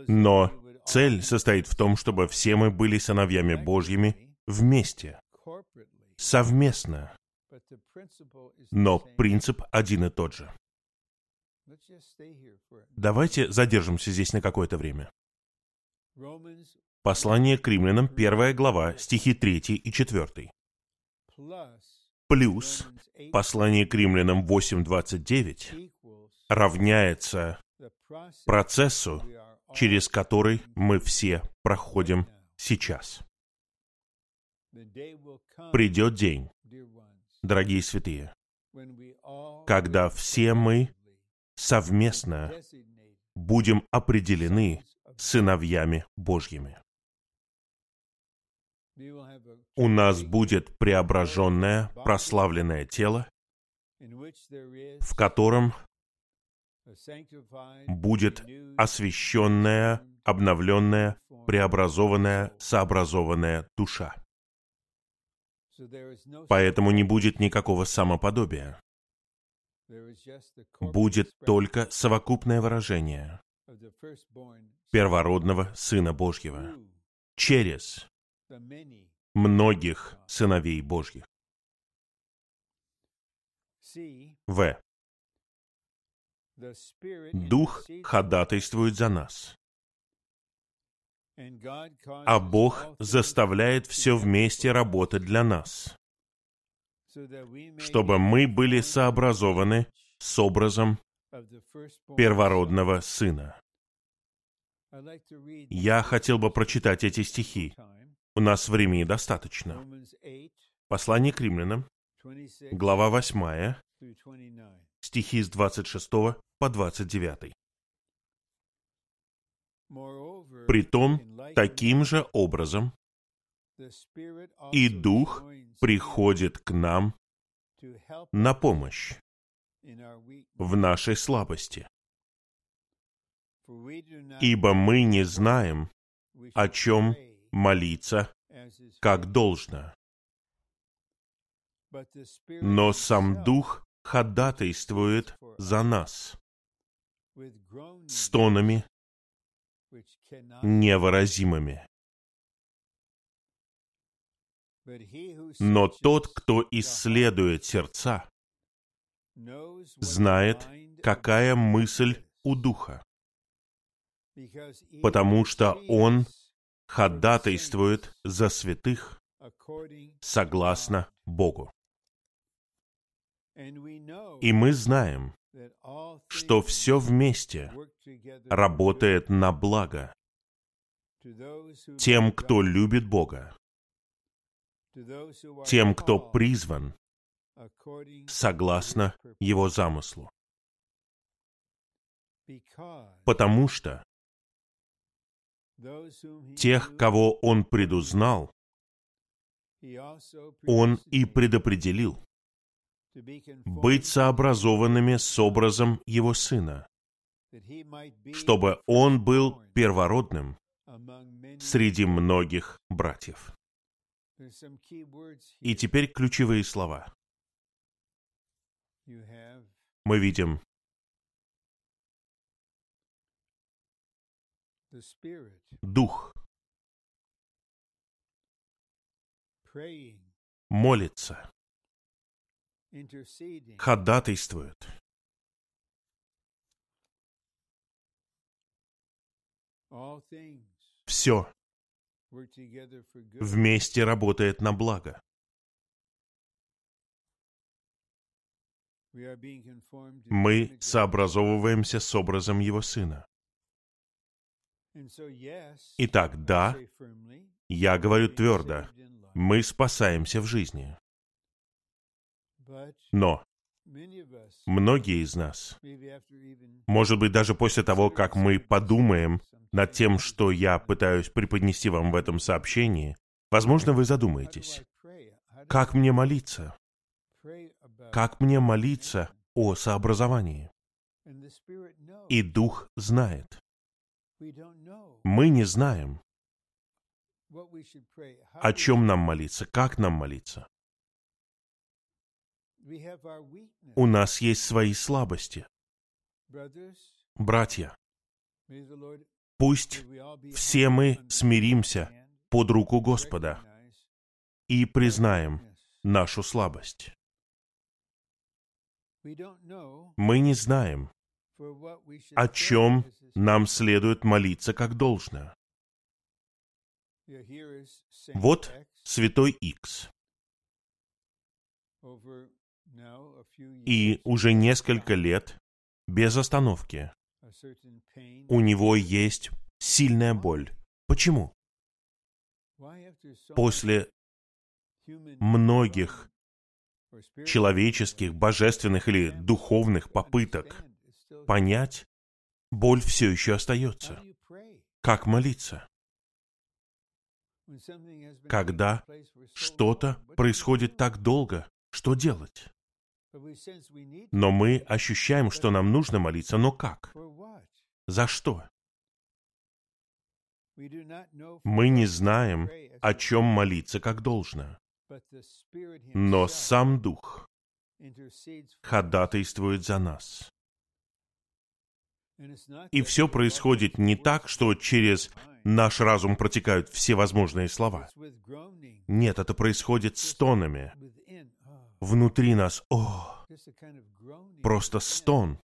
Но цель состоит в том, чтобы все мы были сыновьями Божьими вместе, совместно. Но принцип один и тот же. Давайте задержимся здесь на какое-то время. Послание к римлянам, первая глава, стихи 3 и 4. Плюс послание к римлянам 8.29 равняется процессу, через который мы все проходим сейчас. Придет день, дорогие святые, когда все мы совместно будем определены сыновьями Божьими. У нас будет преображенное, прославленное тело, в котором будет освященная, обновленная, преобразованная, сообразованная душа. Поэтому не будет никакого самоподобия. Будет только совокупное выражение первородного Сына Божьего через многих сыновей Божьих. В. Дух ходатайствует за нас. А Бог заставляет все вместе работать для нас, чтобы мы были сообразованы с образом первородного Сына. Я хотел бы прочитать эти стихи. У нас времени достаточно. Послание к римлянам, глава 8, стихи с 26 по 29. Притом, таким же образом и Дух приходит к нам на помощь в нашей слабости. Ибо мы не знаем, о чем молиться, как должно. Но сам Дух ходатайствует за нас стонами невыразимыми. Но тот, кто исследует сердца, знает, какая мысль у Духа, потому что Он ходатайствует за святых согласно Богу. И мы знаем, что все вместе работает на благо тем, кто любит Бога, тем, кто призван согласно Его замыслу. Потому что тех, кого Он предузнал, Он и предопределил быть сообразованными с образом Его Сына, чтобы Он был первородным среди многих братьев. И теперь ключевые слова. Мы видим Дух молится ходатайствует. Все вместе работает на благо. Мы сообразовываемся с образом Его Сына. Итак, да, я говорю твердо, мы спасаемся в жизни. Но многие из нас, может быть, даже после того, как мы подумаем над тем, что я пытаюсь преподнести вам в этом сообщении, возможно, вы задумаетесь, как мне молиться? Как мне молиться о сообразовании? И Дух знает. Мы не знаем, о чем нам молиться, как нам молиться. У нас есть свои слабости. Братья, пусть все мы смиримся под руку Господа и признаем нашу слабость. Мы не знаем, о чем нам следует молиться как должно. Вот святой Икс. И уже несколько лет, без остановки, у него есть сильная боль. Почему? После многих человеческих, божественных или духовных попыток понять, боль все еще остается. Как молиться? Когда что-то происходит так долго, что делать? Но мы ощущаем, что нам нужно молиться, но как? За что? Мы не знаем, о чем молиться как должно. Но сам Дух ходатайствует за нас. И все происходит не так, что через наш разум протекают все возможные слова. Нет, это происходит с тонами. Внутри нас, о, просто стон.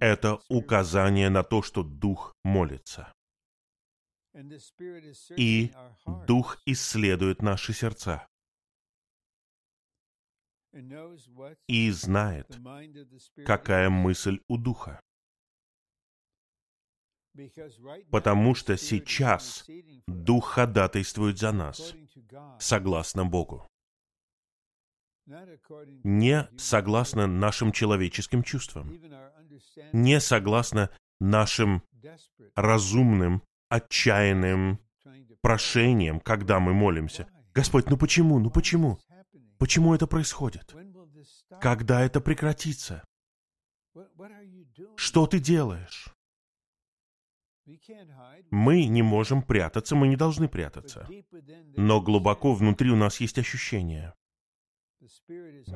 Это указание на то, что Дух молится. И Дух исследует наши сердца и знает, какая мысль у Духа. Потому что сейчас Дух ходатайствует за нас, согласно Богу. Не согласно нашим человеческим чувствам, не согласно нашим разумным, отчаянным прошением, когда мы молимся. Господь, ну почему, ну почему? Почему это происходит? Когда это прекратится? Что ты делаешь? Мы не можем прятаться, мы не должны прятаться. Но глубоко внутри у нас есть ощущение.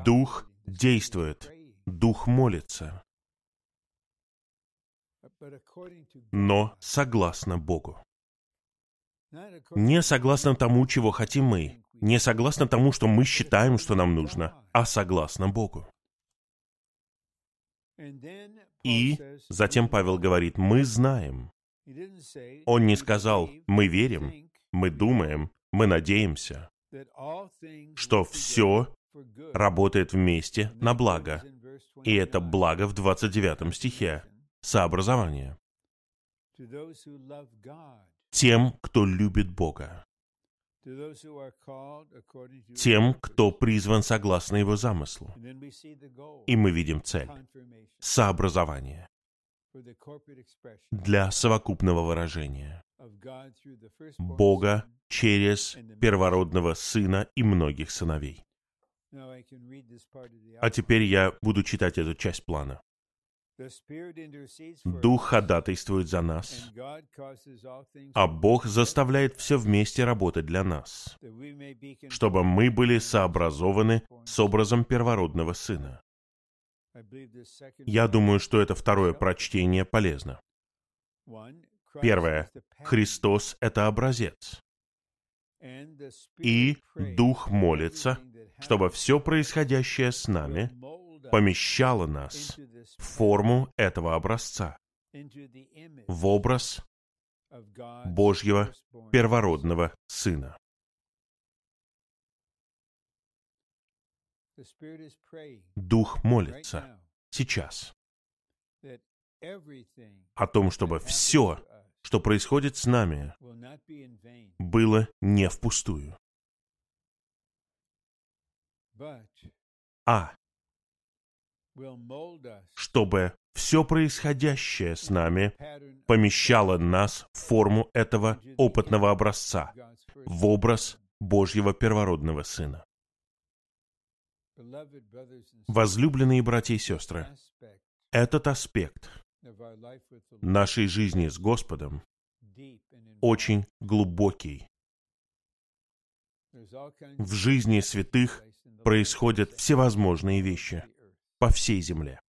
Дух действует, Дух молится. Но согласно Богу. Не согласно тому, чего хотим мы, не согласно тому, что мы считаем, что нам нужно, а согласно Богу. И затем Павел говорит, мы знаем. Он не сказал, мы верим, мы думаем, мы надеемся, что все работает вместе на благо. И это благо в 29 стихе. Сообразование. Тем, кто любит Бога тем, кто призван согласно его замыслу. И мы видим цель — сообразование для совокупного выражения Бога через первородного сына и многих сыновей. А теперь я буду читать эту часть плана. Дух ходатайствует за нас, а Бог заставляет все вместе работать для нас, чтобы мы были сообразованы с образом первородного Сына. Я думаю, что это второе прочтение полезно. Первое. Христос — это образец. И Дух молится, чтобы все происходящее с нами помещало нас в форму этого образца, в образ Божьего первородного Сына. Дух молится сейчас о том, чтобы все, что происходит с нами, было не впустую. А чтобы все происходящее с нами помещало нас в форму этого опытного образца, в образ Божьего первородного Сына. Возлюбленные братья и сестры, этот аспект нашей жизни с Господом очень глубокий. В жизни святых происходят всевозможные вещи по всей земле.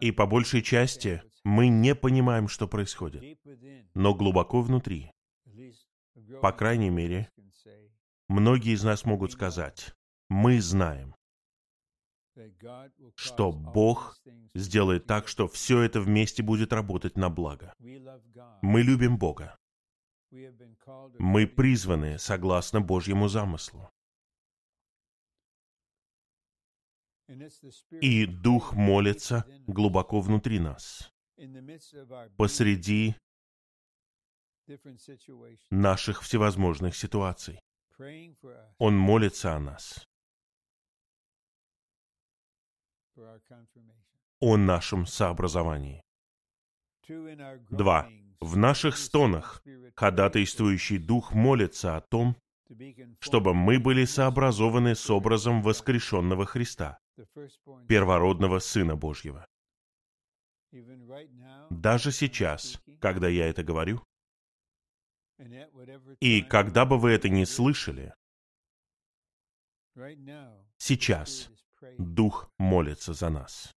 И по большей части мы не понимаем, что происходит. Но глубоко внутри, по крайней мере, многие из нас могут сказать, мы знаем, что Бог сделает так, что все это вместе будет работать на благо. Мы любим Бога. Мы призваны согласно Божьему замыслу. И Дух молится глубоко внутри нас, посреди наших всевозможных ситуаций. Он молится о нас, о нашем сообразовании. Два. В наших стонах ходатайствующий Дух молится о том, чтобы мы были сообразованы с образом воскрешенного Христа, первородного Сына Божьего. Даже сейчас, когда я это говорю, и когда бы вы это не слышали, сейчас Дух молится за нас.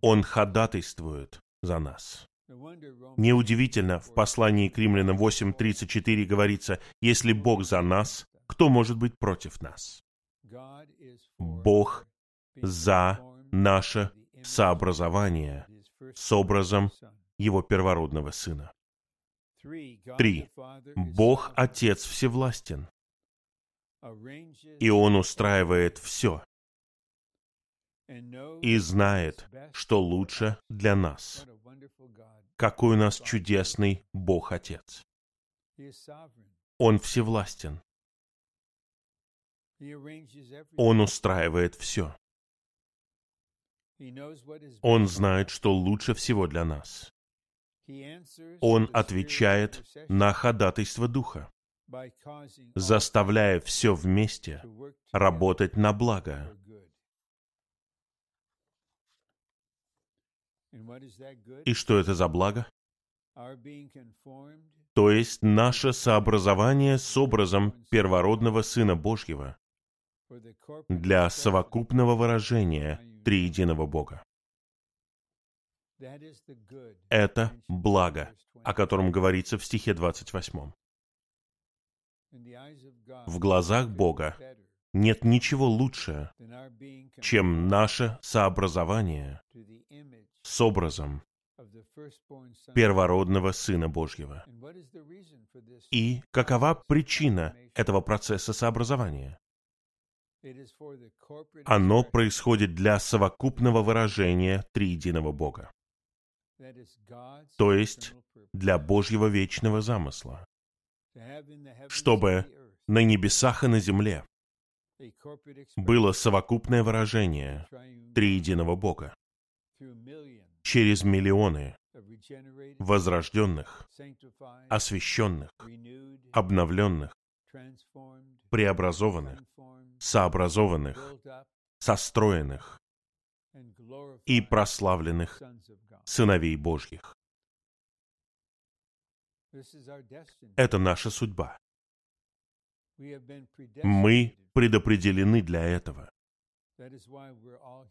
Он ходатайствует за нас. Неудивительно, в послании к римлянам 8.34 говорится, «Если Бог за нас, кто может быть против нас?» Бог за наше сообразование с образом Его первородного Сына. Три. Бог Отец Всевластен, и Он устраивает все, и знает, что лучше для нас. Какой у нас чудесный Бог Отец. Он всевластен. Он устраивает все. Он знает, что лучше всего для нас. Он отвечает на ходатайство Духа, заставляя все вместе работать на благо. И что это за благо? То есть наше сообразование с образом первородного Сына Божьего для совокупного выражения триединого Бога. Это благо, о котором говорится в стихе 28. В глазах Бога нет ничего лучше, чем наше сообразование с образом первородного Сына Божьего. И какова причина этого процесса сообразования? Оно происходит для совокупного выражения триединого Бога, то есть для Божьего вечного замысла, чтобы на небесах и на земле было совокупное выражение триединого Бога через миллионы возрожденных, освященных, обновленных, преобразованных, сообразованных, состроенных и прославленных сыновей Божьих. Это наша судьба. Мы предопределены для этого.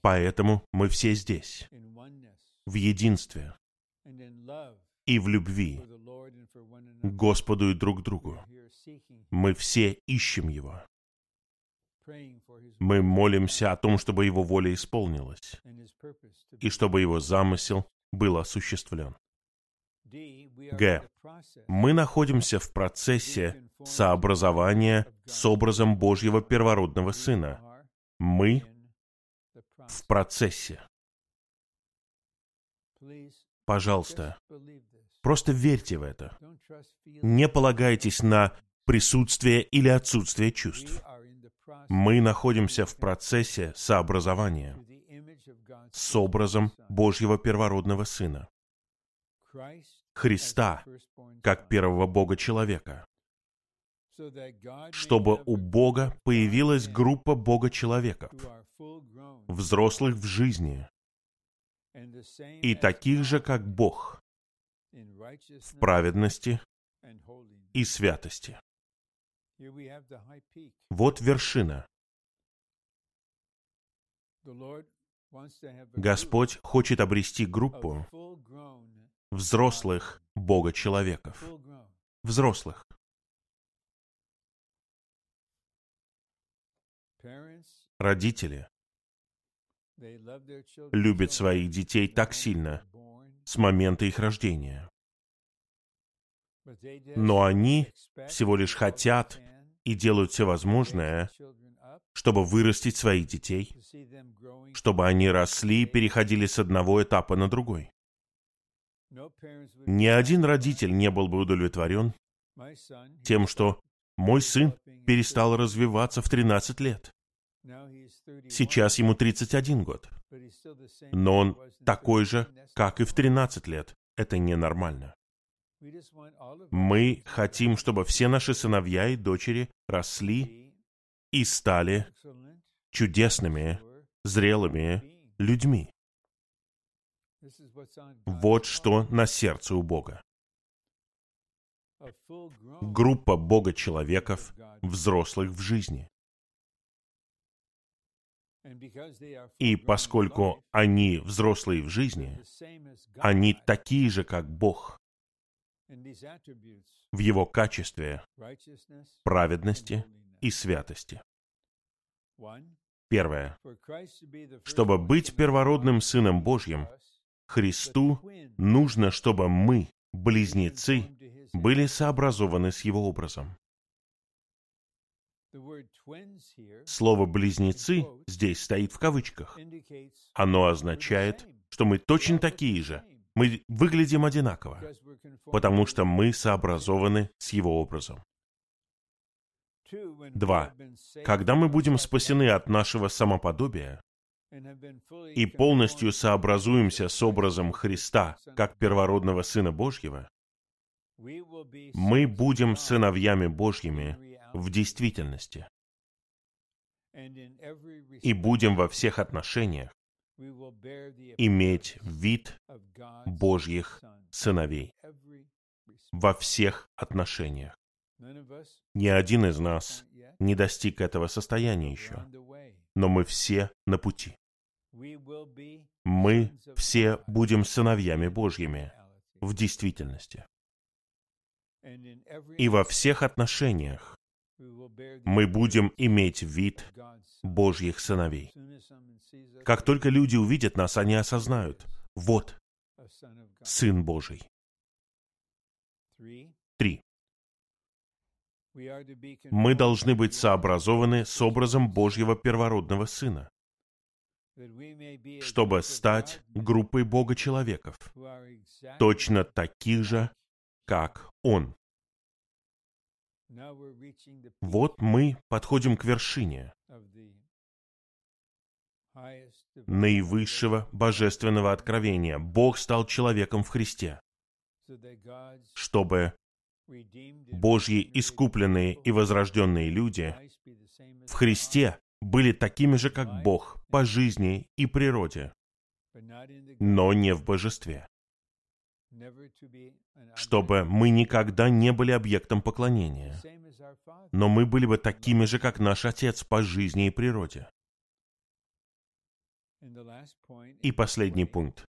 Поэтому мы все здесь, в единстве, и в любви к Господу и друг другу. Мы все ищем Его. Мы молимся о том, чтобы Его воля исполнилась, и чтобы Его замысел был осуществлен. Г. Мы находимся в процессе сообразования с образом Божьего первородного Сына. Мы в процессе. Пожалуйста, просто верьте в это. Не полагайтесь на присутствие или отсутствие чувств. Мы находимся в процессе сообразования с образом Божьего первородного Сына. Христа, как первого Бога человека, чтобы у Бога появилась группа Бога человеков, взрослых в жизни, и таких же, как Бог, в праведности и святости. Вот вершина. Господь хочет обрести группу взрослых Бога-человеков. Взрослых. Родители любят своих детей так сильно с момента их рождения. Но они всего лишь хотят и делают все возможное, чтобы вырастить своих детей, чтобы они росли и переходили с одного этапа на другой. Ни один родитель не был бы удовлетворен тем, что мой сын перестал развиваться в 13 лет. Сейчас ему 31 год. Но он такой же, как и в 13 лет. Это ненормально. Мы хотим, чтобы все наши сыновья и дочери росли и стали чудесными, зрелыми людьми. Вот что на сердце у Бога. Группа Бога-человеков, взрослых в жизни. И поскольку они взрослые в жизни, они такие же, как Бог в Его качестве праведности и святости. Первое. Чтобы быть первородным Сыном Божьим, Христу нужно, чтобы мы, близнецы, были сообразованы с Его образом. Слово «близнецы» здесь стоит в кавычках. Оно означает, что мы точно такие же. Мы выглядим одинаково, потому что мы сообразованы с Его образом. Два. Когда мы будем спасены от нашего самоподобия и полностью сообразуемся с образом Христа как первородного Сына Божьего, мы будем сыновьями Божьими в действительности. И будем во всех отношениях иметь вид Божьих сыновей. Во всех отношениях. Ни один из нас не достиг этого состояния еще, но мы все на пути. Мы все будем сыновьями Божьими в действительности. И во всех отношениях мы будем иметь вид Божьих сыновей. Как только люди увидят нас, они осознают, вот, Сын Божий. Три. Мы должны быть сообразованы с образом Божьего первородного Сына, чтобы стать группой Бога-человеков, точно таких же, как Он. Вот мы подходим к вершине наивысшего божественного откровения. Бог стал человеком в Христе, чтобы Божьи искупленные и возрожденные люди в Христе были такими же, как Бог, по жизни и природе, но не в божестве чтобы мы никогда не были объектом поклонения, но мы были бы такими же, как наш Отец по жизни и природе. И последний пункт.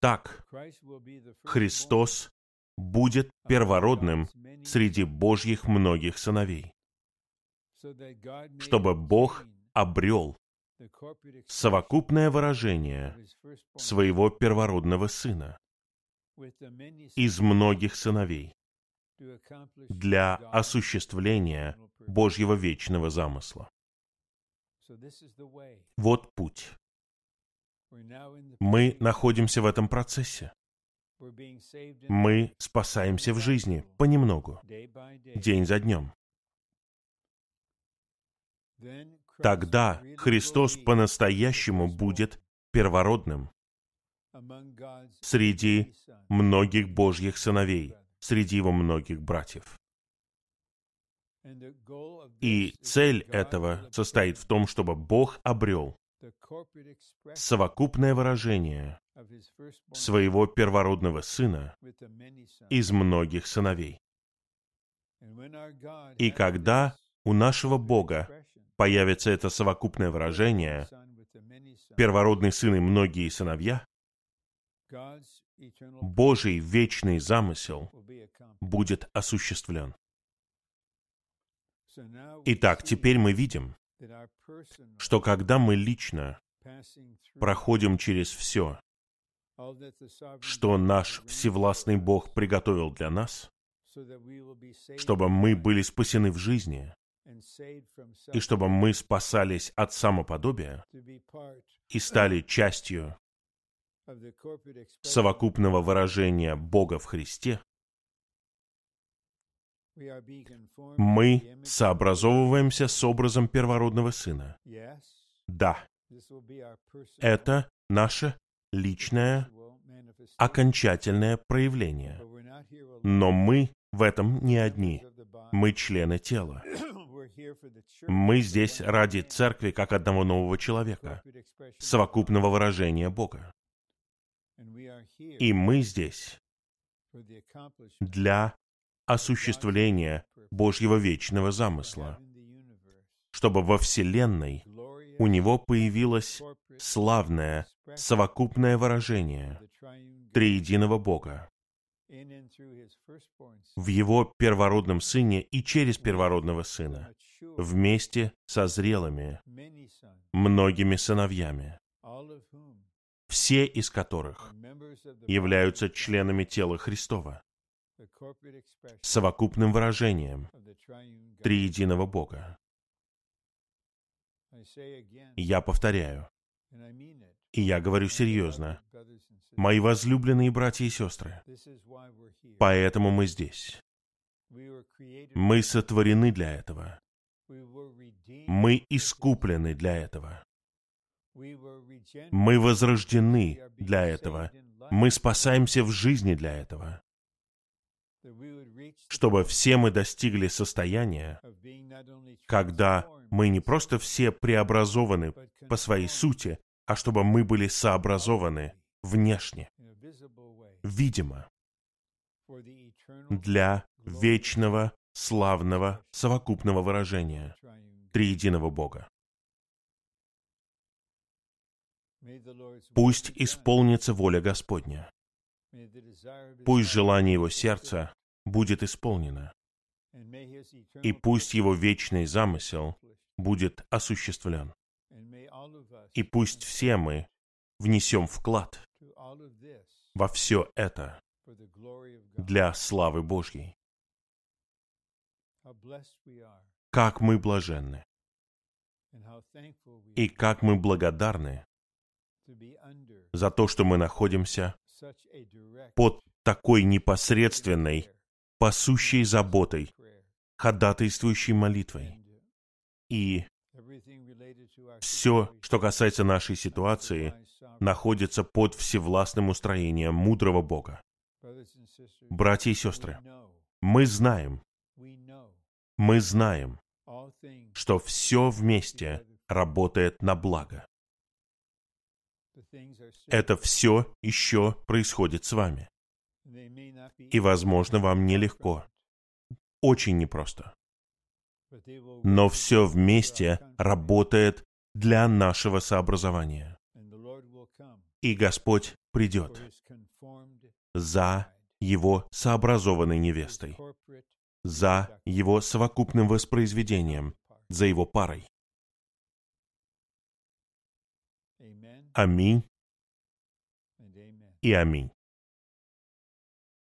Так, Христос будет первородным среди Божьих многих сыновей, чтобы Бог обрел совокупное выражение своего первородного сына из многих сыновей для осуществления Божьего вечного замысла. Вот путь. Мы находимся в этом процессе. Мы спасаемся в жизни понемногу, день за днем. Тогда Христос по-настоящему будет первородным среди многих Божьих сыновей, среди его многих братьев. И цель этого состоит в том, чтобы Бог обрел совокупное выражение своего первородного сына из многих сыновей. И когда у нашего Бога появится это совокупное выражение, первородный сын и многие сыновья, Божий вечный замысел будет осуществлен. Итак, теперь мы видим, что когда мы лично проходим через все, что наш Всевластный Бог приготовил для нас, чтобы мы были спасены в жизни, и чтобы мы спасались от самоподобия и стали частью совокупного выражения Бога в Христе, мы сообразовываемся с образом первородного Сына. Да, это наше личное окончательное проявление. Но мы в этом не одни. Мы члены тела. Мы здесь ради церкви как одного нового человека, совокупного выражения Бога. И мы здесь для осуществления Божьего вечного замысла, чтобы во Вселенной у Него появилось славное, совокупное выражение триединого Бога. В Его первородном Сыне и через первородного Сына, вместе со зрелыми, многими сыновьями, все из которых являются членами тела Христова, совокупным выражением триединого Бога. Я повторяю, и я говорю серьезно, мои возлюбленные братья и сестры, поэтому мы здесь. Мы сотворены для этого. Мы искуплены для этого. Мы возрождены для этого. Мы спасаемся в жизни для этого. Чтобы все мы достигли состояния, когда мы не просто все преобразованы по своей сути, а чтобы мы были сообразованы внешне, видимо, для вечного, славного, совокупного выражения триединого Бога. Пусть исполнится воля Господня. Пусть желание его сердца будет исполнено. И пусть его вечный замысел будет осуществлен. И пусть все мы внесем вклад во все это для славы Божьей. Как мы блаженны и как мы благодарны за то, что мы находимся под такой непосредственной, пасущей заботой, ходатайствующей молитвой. И все, что касается нашей ситуации, находится под всевластным устроением мудрого Бога. Братья и сестры, мы знаем, мы знаем, что все вместе работает на благо. Это все еще происходит с вами. И, возможно, вам нелегко. Очень непросто. Но все вместе работает для нашего сообразования. И Господь придет за его сообразованной невестой, за его совокупным воспроизведением, за его парой. a mim e a mim.